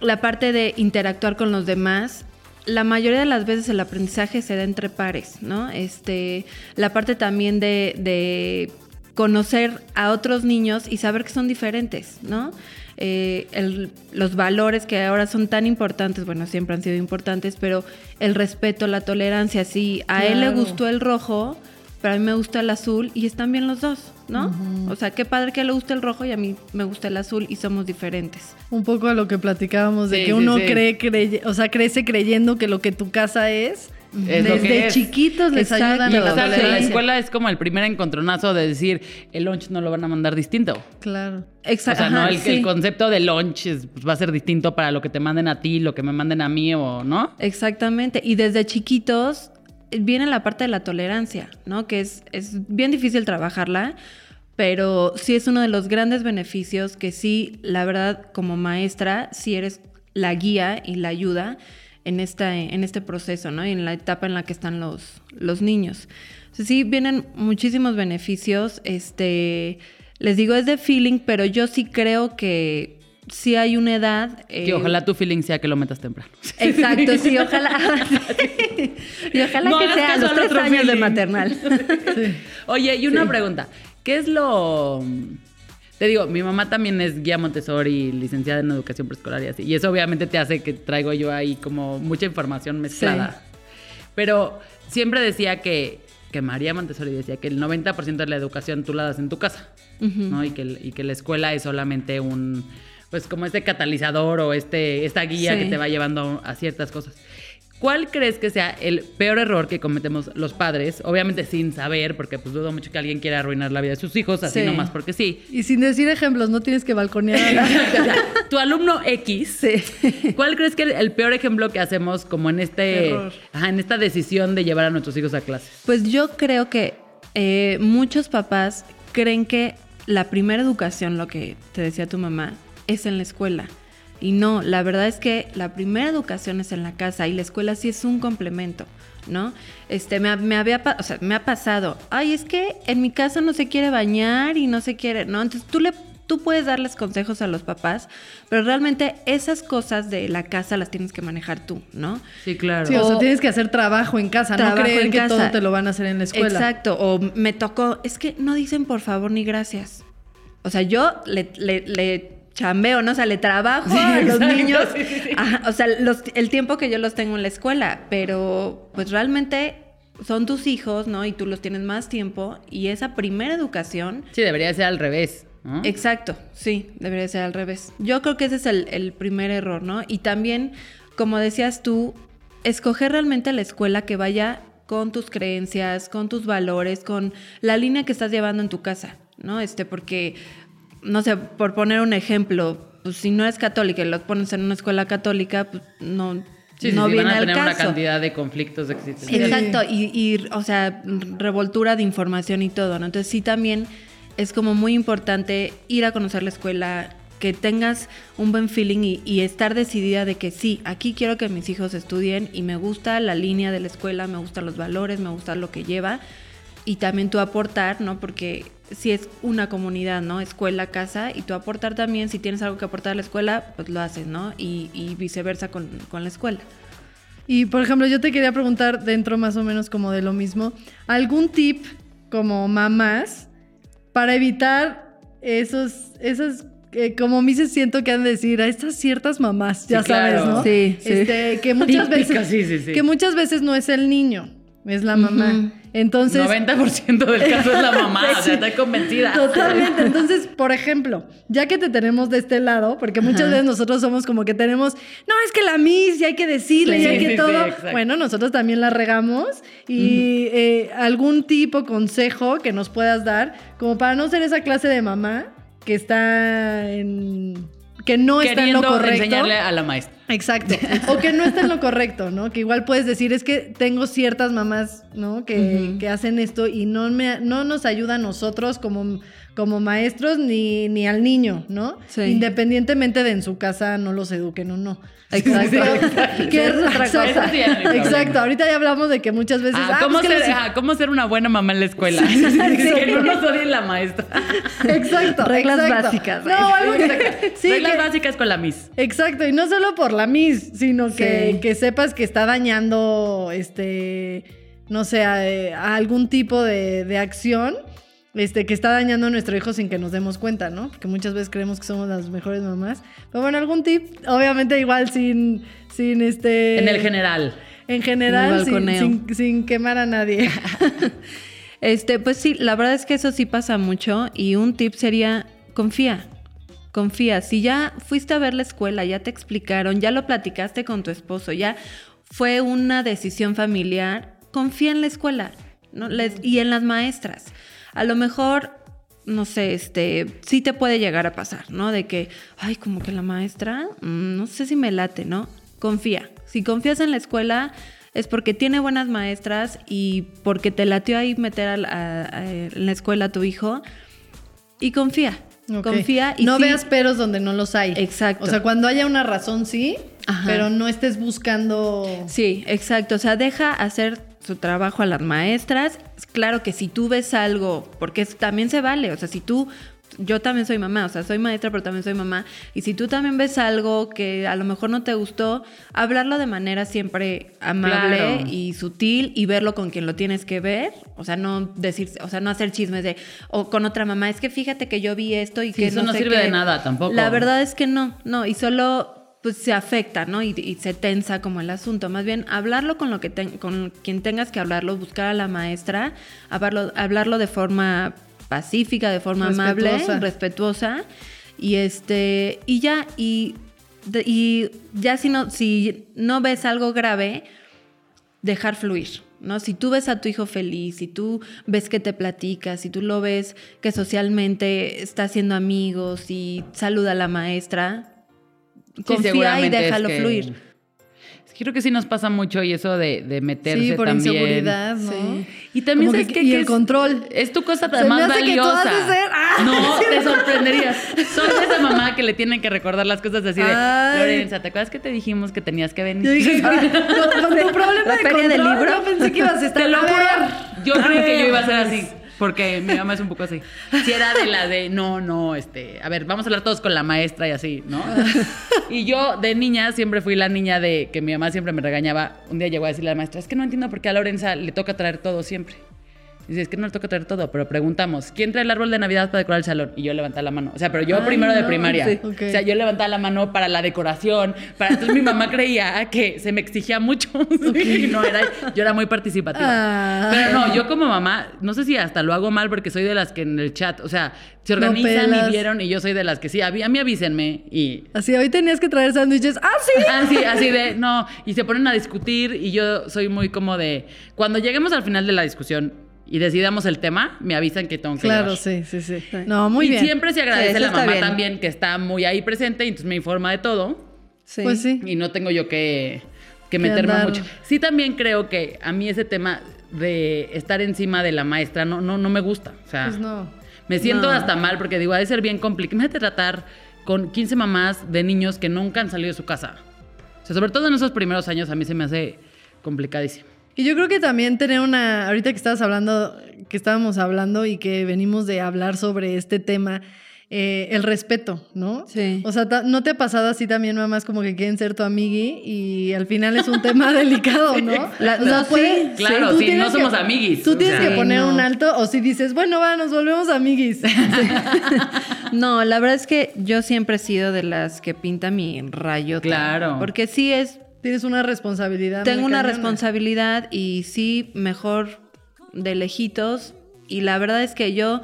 la parte de interactuar con los demás. La mayoría de las veces el aprendizaje se da entre pares, ¿no? Este, la parte también de, de conocer a otros niños y saber que son diferentes, ¿no? Eh, los valores que ahora son tan importantes, bueno, siempre han sido importantes, pero el respeto, la tolerancia, si a él le gustó el rojo, pero a mí me gusta el azul y están bien los dos, ¿no? O sea, qué padre que le gusta el rojo y a mí me gusta el azul y somos diferentes. Un poco a lo que platicábamos de que uno cree, cree, o sea, crece creyendo que lo que tu casa es desde chiquitos les ayudan a la La escuela es como el primer encontronazo de decir, el lunch no lo van a mandar distinto. Claro. Exacto. O sea, no, el, concepto de lunch pues, va a ser distinto para lo que te manden a ti, lo que me manden a mí o no. Exactamente. Y desde chiquitos viene la parte de la tolerancia, ¿no? Que es, es bien difícil trabajarla, pero sí es uno de los grandes beneficios que sí, la verdad, como maestra, si eres la guía y la ayuda en, esta, en este proceso, ¿no? Y en la etapa en la que están los, los niños. sí, vienen muchísimos beneficios. Este, les digo, es de feeling, pero yo sí creo que sí hay una edad. que ojalá tu feeling sea que lo metas temprano. Exacto, sí, ojalá. y ojalá que sea a los tres años de maternal. Oye, y una pregunta. ¿Qué es lo te digo, mi mamá también es guía Montessori, licenciada en educación preescolar y así. Y eso obviamente te hace que traigo yo ahí como mucha información mezclada. Pero siempre decía que, que María Montessori decía que el 90% de la educación tú la das en tu casa, ¿no? Y que, y que la escuela es solamente un, pues como este catalizador o este, esta guía que te va llevando a ciertas cosas. ¿Cuál crees que sea el peor error que cometemos los padres? Obviamente sin saber, porque pues dudo mucho que alguien quiera arruinar la vida de sus hijos, así nomás porque sí. Y sin decir ejemplos, no tienes que balconear. tu alumno X, ¿cuál crees que es el peor ejemplo que hacemos como en este, en esta decisión de llevar a nuestros hijos a clases? Pues yo creo que eh, muchos papás creen que la primera educación, lo que te decía tu mamá, es en la escuela. Y no, la verdad es que la primera educación es en la casa y la escuela sí es un complemento, ¿no? Este, me, había, o sea, me ha pasado, ay, es que en mi casa no se quiere bañar y no se quiere, ¿no? Entonces tú le tú puedes darles consejos a los papás, pero realmente esas cosas de la casa las tienes que manejar tú, ¿no? Sí, claro. Sí, o, sea, tienes que hacer trabajo en casa, no creer que todo te lo van a hacer en la escuela. Exacto, o me tocó, es que no dicen por favor ni gracias. O sea, yo le, le chambeo, ¿no? O sea, le trabajo a los niños. o sea, el tiempo que yo los tengo en la escuela, pero pues realmente son tus hijos, ¿no? Y tú los tienes más tiempo y esa primera educación... Sí, debería ser al revés. Exacto, sí, debería ser al revés. Yo creo que ese es el, el primer error, ¿no? Y también, como decías tú, escoger realmente la escuela que vaya con tus creencias, con tus valores, con la línea que estás llevando en tu casa, ¿no? Este, porque no sé, por poner un ejemplo, pues si no es católica y lo pones en una escuela católica, pues no, no sí, viene van a tener una cantidad de conflictos existentes. Exacto, y, y, o sea, revoltura de información y todo, ¿no? Entonces sí también es como muy importante ir a conocer la escuela, que tengas un buen feeling y, y, estar decidida de que sí, aquí quiero que mis hijos estudien y me gusta la línea de la escuela, me gustan los valores, me gusta lo que lleva y también tú aportar, ¿no? Porque si es una comunidad, ¿no? Escuela, casa, y tú aportar también, si tienes algo que aportar a la escuela, pues lo haces, ¿no? Y, viceversa con, con, la escuela. Y por ejemplo, yo te quería preguntar, dentro más o menos como de lo mismo, ¿algún tip como mamás para evitar esos, esas eh, como a mí se siento que han de decir a estas ciertas mamás, ya sabes, ¿no? Sí, sí. Este, que muchas veces que muchas veces no es el niño, es la mamá. Entonces. 90% del caso es la mamá, o sea, estoy convencida. Totalmente. Entonces, por ejemplo, ya que te tenemos de este lado, porque muchas veces nosotros somos como que tenemos, no, es que la Miss, y hay que decirle, y hay que todo. bueno, nosotros también la regamos. Y eh, algún tipo, consejo que nos puedas dar, como para no ser esa clase de mamá que está en. que no está en lo correcto. enseñarle a la maestra. Exacto. O que no está en lo correcto, ¿no? Que igual puedes decir, es que tengo ciertas mamás, ¿no? Que, que hacen esto y no, me, no nos ayuda a nosotros como, como maestros ni, ni al niño, ¿no? Sí. Independientemente de en su casa no los eduquen o no. Exacto. Que es Esa es otra exacto. cosa. Sí. Exacto. Ahorita ya hablamos de que muchas veces. Ah, ah, ¿cómo, pues ser, ah, ¿Cómo ser una buena mamá en la escuela? que no nos odie la maestra. Exacto. Reglas exacto. básicas. No, algo que. Sí, Reglas que- básicas con la Miss. Exacto, y no solo por la Miss, sino que, Sí. que sepas que está dañando, este, no sé, a, a algún tipo de, de acción, este, que está dañando a nuestro hijo sin que nos demos cuenta, ¿no? Porque muchas veces creemos que somos las mejores mamás. Pero bueno, algún tip, obviamente igual sin, sin este... En el general. En En general, sin, balconeo. sin- sin quemar a nadie. Este, pues sí, la verdad es que eso sí pasa mucho y un tip sería confía. Confía, si ya fuiste a ver la escuela, ya te explicaron, ya lo platicaste con tu esposo, ya fue una decisión familiar, confía en la escuela ¿no? Les- y en las maestras. A lo mejor, no sé, este, sí te puede llegar a pasar, ¿no? De que, ay, como que la maestra, mm, no sé si me late, ¿no? Confía. Si confías en la escuela, es porque tiene buenas maestras y porque te latió ahí meter a- a- en la escuela a tu hijo. Y confía. Confía y no sí- veas peros donde no los hay. Exacto. O sea, cuando haya una razón, sí, Ajá. pero no estés buscando... Sí, exacto. O sea, deja hacer su trabajo a las maestras. Claro que si tú ves algo, porque también se vale, o sea, si tú, yo también soy mamá, o sea, soy maestra, pero también soy mamá, y si tú también ves algo que a lo mejor no te gustó, hablarlo de manera siempre amable Claro. y sutil y verlo con quien lo tienes que ver, o sea, no decir, o sea, no hacer chismes de, o con otra mamá, es que fíjate que yo vi esto y Sí, que eso no, no sé sirve qué". de nada tampoco. La verdad es que no, no, y solo pues se afecta, ¿no? Y, y se tensa como el asunto. Más bien, hablarlo con lo que con quien tengas que hablarlo, buscar a la maestra, hablarlo, hablarlo de forma pacífica, de forma amable, Respetuosa. y este, y ya, y, y ya si no, si no ves algo grave, dejar fluir. ¿No? Si tú ves a tu hijo feliz, si tú ves que te platica, si tú lo ves que socialmente está haciendo amigos y saluda a la maestra, confía y seguramente es déjalo que- fluir. Es que Creo que sí nos pasa mucho y eso de, de meterse Sí, por también. inseguridad, ¿no? Sí. Y también sabes que- qué? y Que el es- control. Es tu cosa Se me más hace que tú valiosa. has de ser- ¡Ah! No, te sorprenderías. Soy esa mamá que le tienen que recordar las cosas así de Ay. Lorenza, ¿te acuerdas que te dijimos que tenías que venir? Yo dije, con, tu problema de control, del libro. yo pensé que ibas a estar... Te lo a juro. Yo A creí que yo iba a ser así. Porque mi mamá es un poco así. Si era de la de, no, no, este, a ver, vamos a hablar todos con la maestra y así, ¿no? Y yo de niña siempre fui la niña de que mi mamá siempre me regañaba. Un día llegó a decirle a la maestra, es que no entiendo por qué a Lorenza le toca traer todo siempre. Dice, es que no le toca traer todo, pero preguntamos, ¿quién trae el árbol de Navidad para decorar el salón? Y yo levantaba la mano. O sea, pero yo Ay, primero de primaria. sí. Ok. O sea, yo levantaba la mano para la decoración. Para... Entonces mi mamá creía que se me exigía mucho. Sí, no, era, yo era muy participativa. Ah. Pero no, yo como mamá, no sé si hasta lo hago mal porque soy de las que en el chat, o sea, se organizan y vieron y yo soy de las que sí, a mí, a mí avísenme y... Así, hoy tenías que traer sándwiches. ¡Ah, sí! Así, así de, no, y se ponen a discutir y yo soy muy como de, cuando lleguemos al final de la discusión y decidamos el tema, me avisan que tengo que Claro, llevar. sí, sí, sí. No, muy y bien. siempre se Sí, agradece eso la mamá bien. también que está muy ahí presente y entonces me informa de todo Sí. Pues sí. y no tengo yo que, que Que meterme andar. mucho. Sí, también creo que a mí ese tema de estar encima de la maestra no, no, no me gusta. O sea, Pues no. me siento No. hasta mal porque digo, ha de ser bien complicado. Imagínate tratar con 15 mamás de niños que nunca han salido de su casa. O sea, sobre todo en esos primeros años a mí se me hace complicadísimo. Y yo creo que también tener una, ahorita que estabas hablando, que estábamos hablando y que venimos de hablar sobre este tema, eh, el respeto, ¿no? Sí. O sea, ¿no te ha pasado así también mamás como que quieren ser tu amigui y al final es un tema delicado, ¿no? La- O sea, no, puede- sí, Claro, tú sí, tienes no somos amiguis, Tú o tienes sea. que poner no. un alto o si dices, bueno, va, nos volvemos amiguis. No, la verdad es que yo siempre he sido de las que pinta mi rayo. Claro. Porque sí es, tienes una responsabilidad. tengo una cañona. responsabilidad y sí, mejor de lejitos. Y la verdad es que yo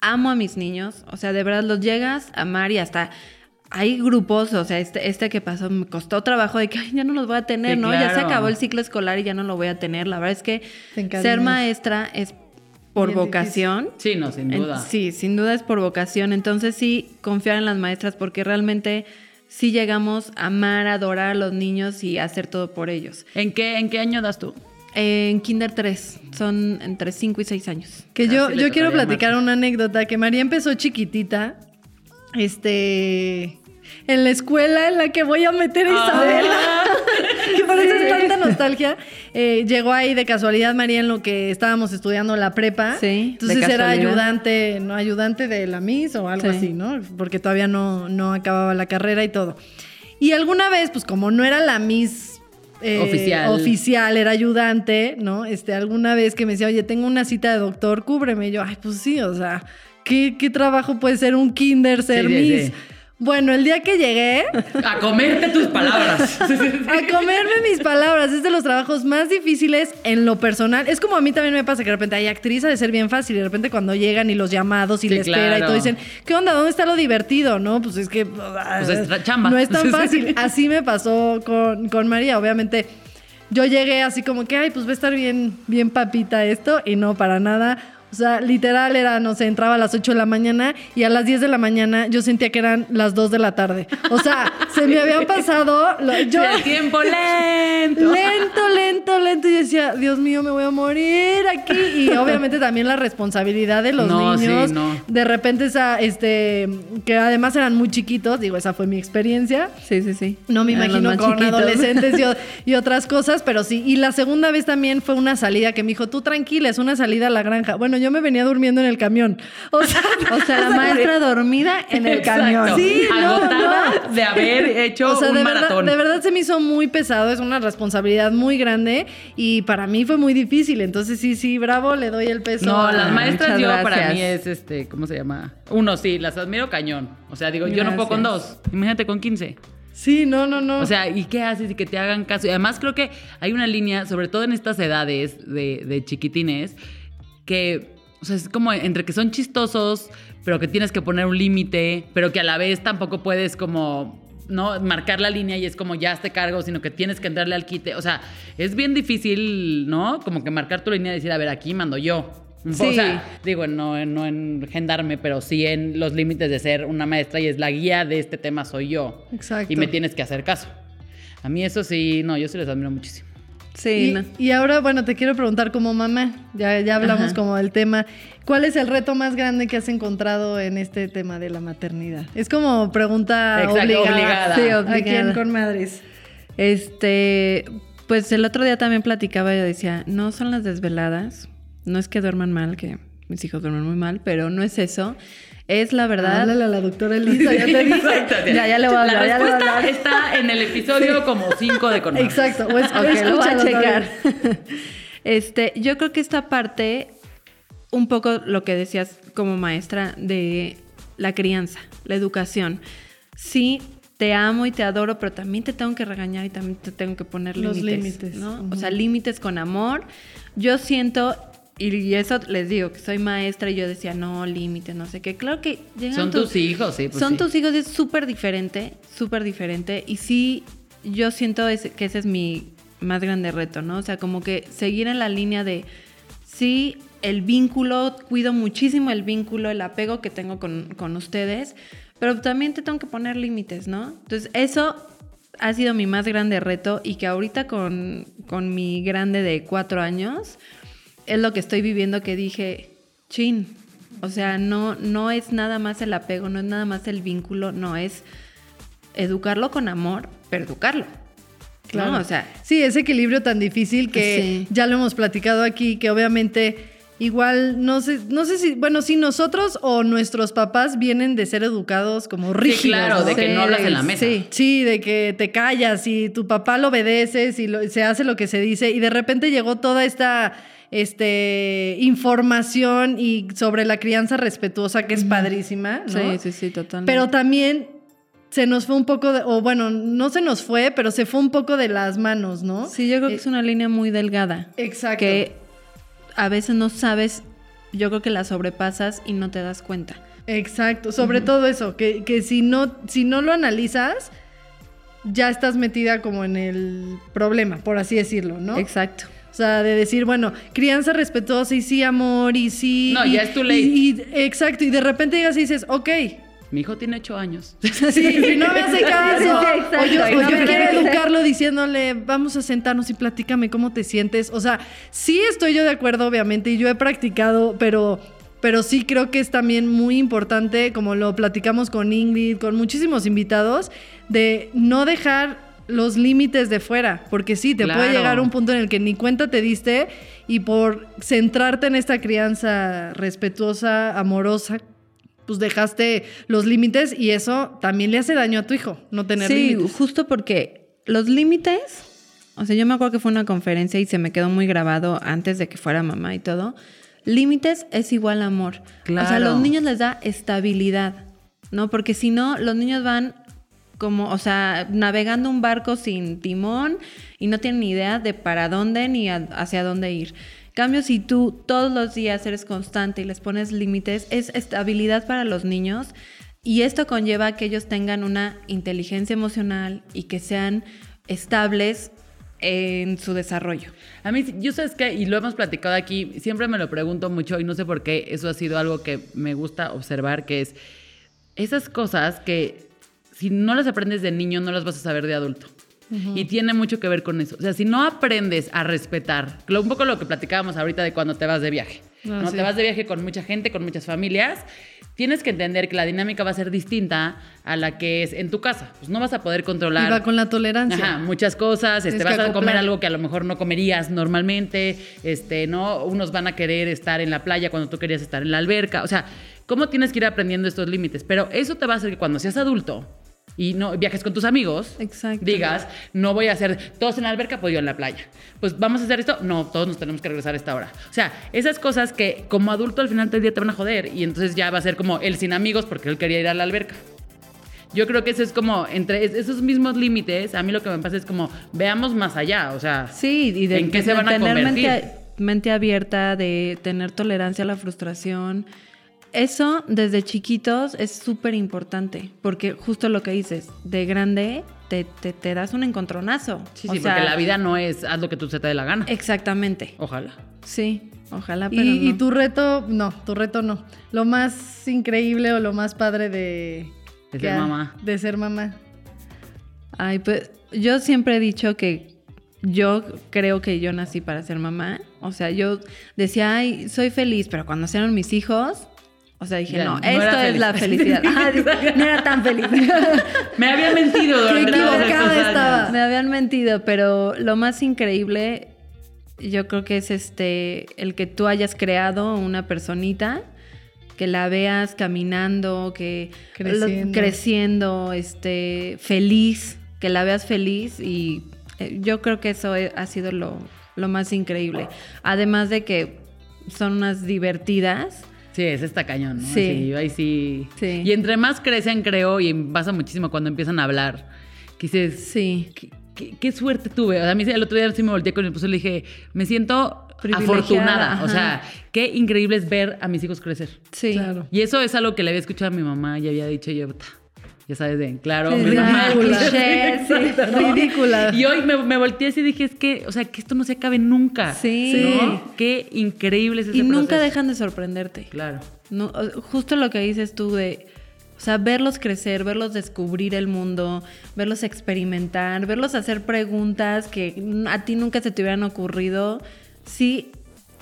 amo a mis niños. O sea, de verdad los llegas a amar y hasta hay grupos, o sea, este, este que pasó me costó trabajo de que "Ay, ya no los voy a tener, Sí, ¿no? Ya se acabó el ciclo escolar y ya no lo voy a tener. La verdad es que ser maestra es por Bien vocación. Sí, no, sin En- duda. sí, sin duda es por vocación. Entonces sí, confiar en las maestras porque realmente sí llegamos a amar, adorar a los niños y hacer todo por ellos. ¿En qué, ¿En qué año das tú? En Kinder 3, son entre 5 y 6 años. Que yo, yo quiero platicar una anécdota, que María empezó chiquitita, este, en la escuela en la que voy a meter a Isabela. que por eso es tanta nostalgia. Eh, llegó ahí de casualidad María en lo que estábamos estudiando la prepa. Sí, Entonces era ayudante, no ayudante de la Miss o algo Sí. así, ¿no? Porque todavía no, no acababa la carrera y todo. Y alguna vez, pues como no era la Miss eh, Oficial. oficial, era ayudante, ¿no? Este, alguna vez que me decía, oye, tengo una cita de doctor, cúbreme. Y yo, ay, pues sí, o sea, ¿qué, qué trabajo puede ser un kinder, ser Sí, sí, Miss? sí. Bueno, el día que llegué A comerte tus palabras. a comerme mis palabras, es de los trabajos más difíciles en lo personal. Es como a mí también me pasa que de repente hay actriz ha de ser bien fácil y de repente cuando llegan y los llamados y Sí, la espera y claro. todo dicen, ¿qué onda? ¿Dónde está lo divertido? No, pues es que Pues es chamba. no es tan fácil. Así me pasó con, con María, obviamente. Yo llegué así como que, ay, pues va a estar bien, bien papita esto, y no, para nada. O sea, literal era, no sé, entraba a las 8 de la mañana y a las 10 de la mañana yo sentía que eran las 2 de la tarde. O sea, se me habían pasado. lo- yo, El tiempo lento. lento, lento, lento. Y decía, Dios mío, me voy a morir aquí. Y obviamente también la responsabilidad de los No, sí, niños. no. De repente, esa, este, que además eran muy chiquitos, digo, esa fue mi experiencia. Sí, sí, sí. No me Eran imagino con chiquitos. adolescentes y, y otras cosas, pero sí. Y la segunda vez también fue una salida que me dijo, tú tranquila, es una salida a la granja. Bueno, yo me venía durmiendo en el camión. O sea, O sea, la maestra dormida en el Exacto. camión. Sí, no, Agotada de haber hecho o sea, un de maratón. verdad, de verdad se me hizo muy pesado, es una responsabilidad muy grande y para mí fue muy difícil. Entonces, sí, sí, bravo, le doy el peso. No, a- las maestras yo para mí es este, ¿cómo se llama? Uno, sí, las admiro cañón. O sea, digo, yo no puedo con dos. Imagínate con 15. Sí, no, no, no. O sea, ¿y qué haces? Y que te hagan caso. Y además creo que hay una línea, sobre todo en estas edades de, de chiquitines, que, o sea, es como entre que son chistosos, pero que tienes que poner un límite, pero que a la vez tampoco puedes como... ¿no? Marcar la línea y es como ya te cargo, sino que tienes que entrarle al quite. O sea, es bien difícil, ¿no? Como que marcar tu línea y decir, a ver, aquí mando yo. Sí. O sea, digo, no, no en gendarme, pero sí en los límites de ser una maestra y es la guía de este tema soy yo. Exacto. Y me tienes que hacer caso. A mí eso sí, no, yo sí les admiro muchísimo. Sí, y, no. y ahora, bueno, te quiero preguntar como mamá, ya, ya hablamos Ajá. como del tema, ¿cuál es el reto más grande que has encontrado en este tema de la maternidad? Es como pregunta Exacto, obligada. obligada. Sí, ¿A quién obligada. con madres? Este, pues el otro día también platicaba, yo decía, no son las desveladas, no es que duerman mal, que mis hijos duermen muy mal, pero no es eso. Es la verdad. Háblale a la doctora Elisa, ya te dije. Ya, ya le voy a hablar, La ya le respuesta hablar. está en el episodio como 5 de Conmar. Exacto, o es, Ok, lo voy a checar. Este, yo creo que esta parte, un poco lo que decías como maestra de la crianza, la educación. Sí, te amo y te adoro, pero también te tengo que regañar y también te tengo que poner Los límites. límites, ¿no? ujú. O sea, límites con amor. Yo siento, y eso les digo, que soy maestra y yo decía, no, límites, no sé qué. Claro que llegan Son tus hijos, sí. pues son sí. tus hijos, es súper diferente, súper diferente. Y sí, yo siento que ese es mi más grande reto, ¿no? O sea, como que seguir en la línea de, sí, el vínculo, cuido muchísimo el vínculo, el apego que tengo con, con ustedes, pero también te tengo que poner límites, ¿no? Entonces, eso ha sido mi más grande reto y que ahorita con, con mi grande de cuatro años, es lo que estoy viviendo que dije, chin, o sea, no, no es nada más el apego, no es nada más el vínculo, no es educarlo con amor, pero educarlo. Claro. ¿no? O sea, Sí, ese equilibrio tan difícil que Sí. ya lo hemos platicado aquí, que obviamente igual no sé, no sé si, bueno, si nosotros o nuestros papás vienen de ser educados como rígidos. claro, ¿no? de que no hablas en la mesa. Sí, sí, de que te callas y tu papá lo obedeces y lo- se hace lo que se dice y de repente llegó toda esta este información y sobre la crianza respetuosa que es padrísima, ¿no? sí, sí, sí, totalmente. Pero también se nos fue un poco, de, o bueno, no se nos fue, pero se fue un poco de las manos, ¿no? Sí, yo creo que Eh, es una línea muy delgada. Exacto. Que a veces no sabes, yo creo que la sobrepasas y no te das cuenta. Exacto, sobre todo eso, que, que si, no, si no lo analizas, ya estás metida como en el problema, por así decirlo, ¿no? Exacto. O sea, de decir, bueno, crianza respetuosa y sí amor y sí... No, y- ya es too late. y- y- exacto, y de repente llegas y dices, ok, Mi hijo tiene ocho años. Sí, no me hace caso. O yo, o yo quiero educarlo diciéndole, vamos a sentarnos y platícame cómo te sientes. O sea, sí estoy yo de acuerdo, obviamente, y yo he practicado, pero, pero sí creo que es también muy importante, como lo platicamos con Ingrid, con muchísimos invitados, de no dejar los límites de fuera, porque sí, te puede Claro. llegar un punto en el que ni cuenta te diste y por centrarte en esta crianza respetuosa, amorosa, pues dejaste los límites y eso también le hace daño a tu hijo, no tener Sí, límites. justo porque los límites, o sea, yo me acuerdo que fue una conferencia y se me quedó muy grabado antes de que fuera mamá y todo. Límites es igual a amor. O sea, a Claro. los niños les da estabilidad, ¿no? Porque si no, los niños van como, o sea, navegando un barco sin timón y no tienen ni idea de para dónde ni hacia dónde ir. Cambio, si tú todos los días eres constante y les pones límites, es estabilidad para los niños y esto conlleva que ellos tengan una inteligencia emocional y que sean estables en su desarrollo. A mí, yo sabes que, y lo hemos platicado aquí, siempre me lo pregunto mucho y no sé por qué, eso ha sido algo que me gusta observar, que es esas cosas que si no las aprendes de niño, no las vas a saber de adulto. Y tiene mucho que ver con eso. O sea, si no aprendes a respetar, un poco lo que platicábamos ahorita de cuando te vas de viaje. Ah, ¿no? sí. Te vas de viaje con mucha gente, con muchas familias. Tienes que entender que la dinámica va a ser distinta a la que es en tu casa. Pues no vas a poder controlar. Y va con la tolerancia. Ajá, muchas cosas. Este, vas a comer algo que a lo mejor no comerías normalmente. Este, ¿no? Unos van a querer estar en la playa cuando tú querías estar en la alberca. O sea, ¿cómo tienes que ir aprendiendo estos límites? Pero eso te va a hacer que cuando seas adulto y no viajes con tus amigos, Exacto. digas, no voy a hacer todos en la alberca, pues yo en la playa. Pues vamos a hacer esto, no, todos nos tenemos que regresar a esta hora. O sea, esas cosas que como adulto al final del día te van a joder y entonces ya va a ser como él sin amigos porque él quería ir a la alberca. Yo creo que eso es como, entre es- esos mismos límites, a mí lo que me pasa es como, veamos más allá, o sea, Sí, y de, ¿en qué de se van a tener convertir? mente, mente abierta, de tener tolerancia a la frustración. Eso desde chiquitos es súper importante, porque justo lo que dices, de grande te, te, te das un encontronazo. sí, O sí, sea, porque la vida no es haz lo que tú se te dé la gana. Exactamente. Ojalá. Sí, ojalá, pero Y, tu reto, no, tu reto no. Lo más increíble o lo más padre de... De que ser ha- mamá. De ser mamá. Ay, pues yo siempre he dicho que yo creo que yo nací para ser mamá. O sea, yo decía, ay, soy feliz, pero cuando nacieron mis hijos, o sea, dije, Ya, no, no esto es feliz. la felicidad. Ah, no era tan feliz. Me había mentido Qué estaba. Me habían mentido, pero lo más increíble, yo creo que es este, el que tú hayas creado una personita, que la veas caminando, que lo- Creciendo. creciendo, este, feliz, que la veas feliz y eh, yo creo que eso he- ha sido lo, lo más increíble. Además de que son unas divertidas. Sí, es esta cañón, ¿no? Sí. ahí sí. Sí. Y entre más crecen, creo, y pasa muchísimo cuando empiezan a hablar, que dices, Sí. ¿qué, qué- qué suerte tuve? O sea, a mí el otro día sí me volteé con mi esposo y le dije, me siento afortunada. O sea, qué increíble es ver a mis hijos crecer. Sí. Claro. Y eso es algo que le había escuchado a mi mamá y había dicho yo, "Ta, ya sabes, de, claro, Sí, ridícula. Sí. ¿no? Ridícula. Y hoy me, me volteé así y dije, es que, o sea, que esto no se acabe nunca. Sí. ¿no? Qué increíble es ese Y nunca dejan de sorprenderte. Claro. No, justo lo que dices tú de, o sea, verlos crecer, verlos descubrir el mundo, verlos experimentar, verlos hacer preguntas que a ti nunca se te hubieran ocurrido. Sí,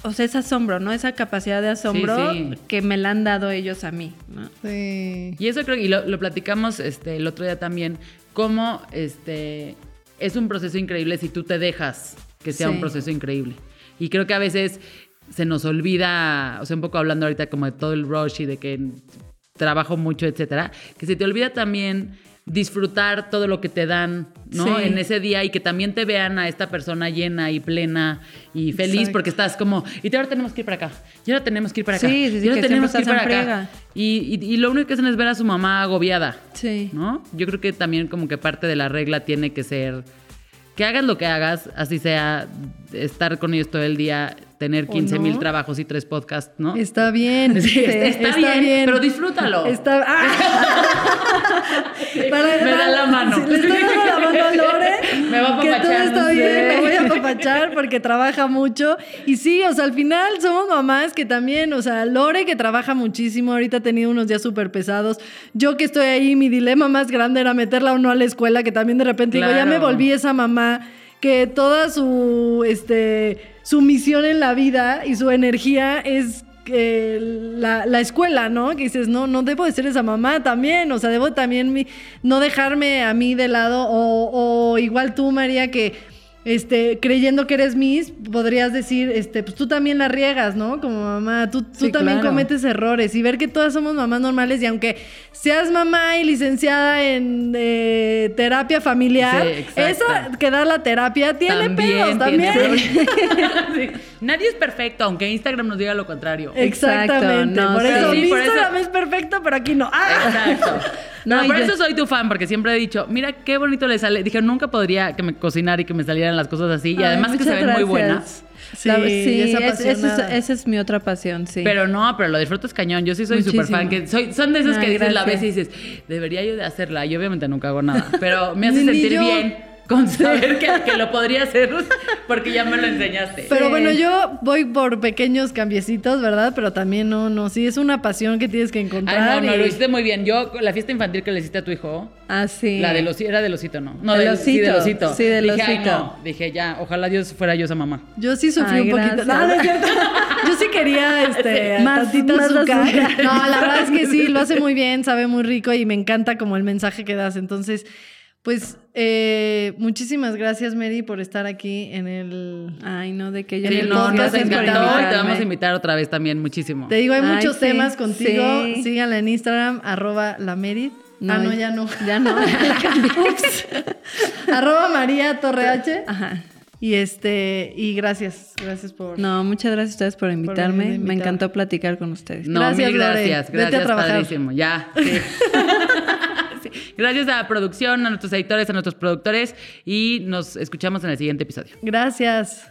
o sea, es asombro, ¿no? Esa capacidad de asombro sí. que me la han dado ellos a mí, ¿no? Sí. Y eso creo que y lo, lo platicamos este, el otro día también, cómo este, es un proceso increíble si tú te dejas que sea Sí. un proceso increíble. Y creo que a veces se nos olvida, o sea, un poco hablando ahorita como de todo el rush y de que trabajo mucho, etcétera, que se te olvida también disfrutar todo lo que te dan, ¿no? Sí. En ese día y que también te vean a esta persona llena y plena y feliz Exacto. porque estás como, y ahora tenemos que ir para acá, y ahora tenemos que ir para acá, Sí, sí, sí, y ahora que tenemos que ir para acá. Y, y- y lo único que hacen es ver a su mamá agobiada, Sí. ¿no? Yo creo que también como que parte de la regla tiene que ser que hagas lo que hagas, así sea estar con ellos todo el día, tener ¿O 15 mil no? trabajos y tres podcasts, ¿no? Está bien. Sí, está, bien, pero disfrútalo. Está... ¡Ah! Para- Me da la mano. Le estoy dando la mano a Lore. Me va a Que todo está no bien, sé. me voy a apapachar porque trabaja mucho. Y sí, o sea, al final somos mamás que también, o sea, Lore que trabaja muchísimo, ahorita ha tenido unos días súper pesados. Yo que estoy ahí, mi dilema más grande era meterla o no a la escuela, que también de repente digo, ya me volví esa mamá que toda su, este, su misión en la vida y su energía es eh, la, la escuela, ¿no? Que dices, no, no debo de ser esa mamá también, o sea, debo también mi- no dejarme a mí de lado, o, o igual tú, María, que este, creyendo que eres Miss, podrías decir, este, pues tú también la riegas, ¿no? Como mamá, tú, tú Sí, también claro. cometes errores y ver que todas somos mamás normales y aunque seas mamá y licenciada en eh, terapia familiar, Sí, esa que da la terapia tiene también. Sí. Nadie es perfecto, aunque Instagram nos diga lo contrario. Exactamente. No, por eso Sí, mi por eso- Instagram es perfecto, pero aquí no. ¡Ah! Exacto. No, No, y por yo- eso soy tu fan, porque siempre he dicho, mira qué bonito le sale. Dije, nunca podría que me cocinara y que me salieran las cosas así. Y Ay, además que se ven muy buenas. Sí, La- sí, es es- esa es, apasionada. esa es mi otra pasión, sí. Pero no, pero lo disfrutas cañón. Yo sí soy súper fan. Que soy, son de esos que dices la vez y dices, debería yo de hacerla. Y obviamente nunca hago nada. Pero me hace Ni sentir yo. bien con saber que, que lo podría hacer porque ya me lo enseñaste. Pero Sí. bueno, yo voy por pequeños cambiecitos, ¿verdad? Pero también no, no, sí es una pasión que tienes que encontrar. Ay, no, no, y- lo hiciste muy bien. Yo, la fiesta infantil que le hiciste a tu hijo, Ah, sí. la del osito, era del osito, ¿no? No, Del del, sí, del osito. osito. Sí, del dije, ay, osito. no. Dije, ya, ojalá Dios fuera yo esa mamá. Yo sí sufrí Ay, un poquito. gracias. No, no cierto. Yo sí quería este, Más- tantita más azúcar. azúcar. No, la verdad es que sí, lo hace muy bien, sabe muy rico y me encanta como el mensaje que das. Entonces, pues eh, muchísimas gracias, Mary, por estar aquí en el... Ay, no, de que yo En Sí, el no, podcast nos encantó y te vamos a invitar otra vez también muchísimo. Te digo, hay Ay, muchos sí, temas contigo. sí. Síganla en Instagram, arroba la Merit. ah, no, ya no. Ya no. cambié. arroba María Torre H. Ajá. Y este, y gracias, gracias por... No, muchas gracias a ustedes por invitarme. invitar. Me encantó platicar con ustedes. No, Gracias, mil Lore. gracias. Vete a Gracias, trabajar. padrísimo. Ya. sí. Gracias a la producción, a nuestros editores, a nuestros productores y nos escuchamos en el siguiente episodio. Gracias.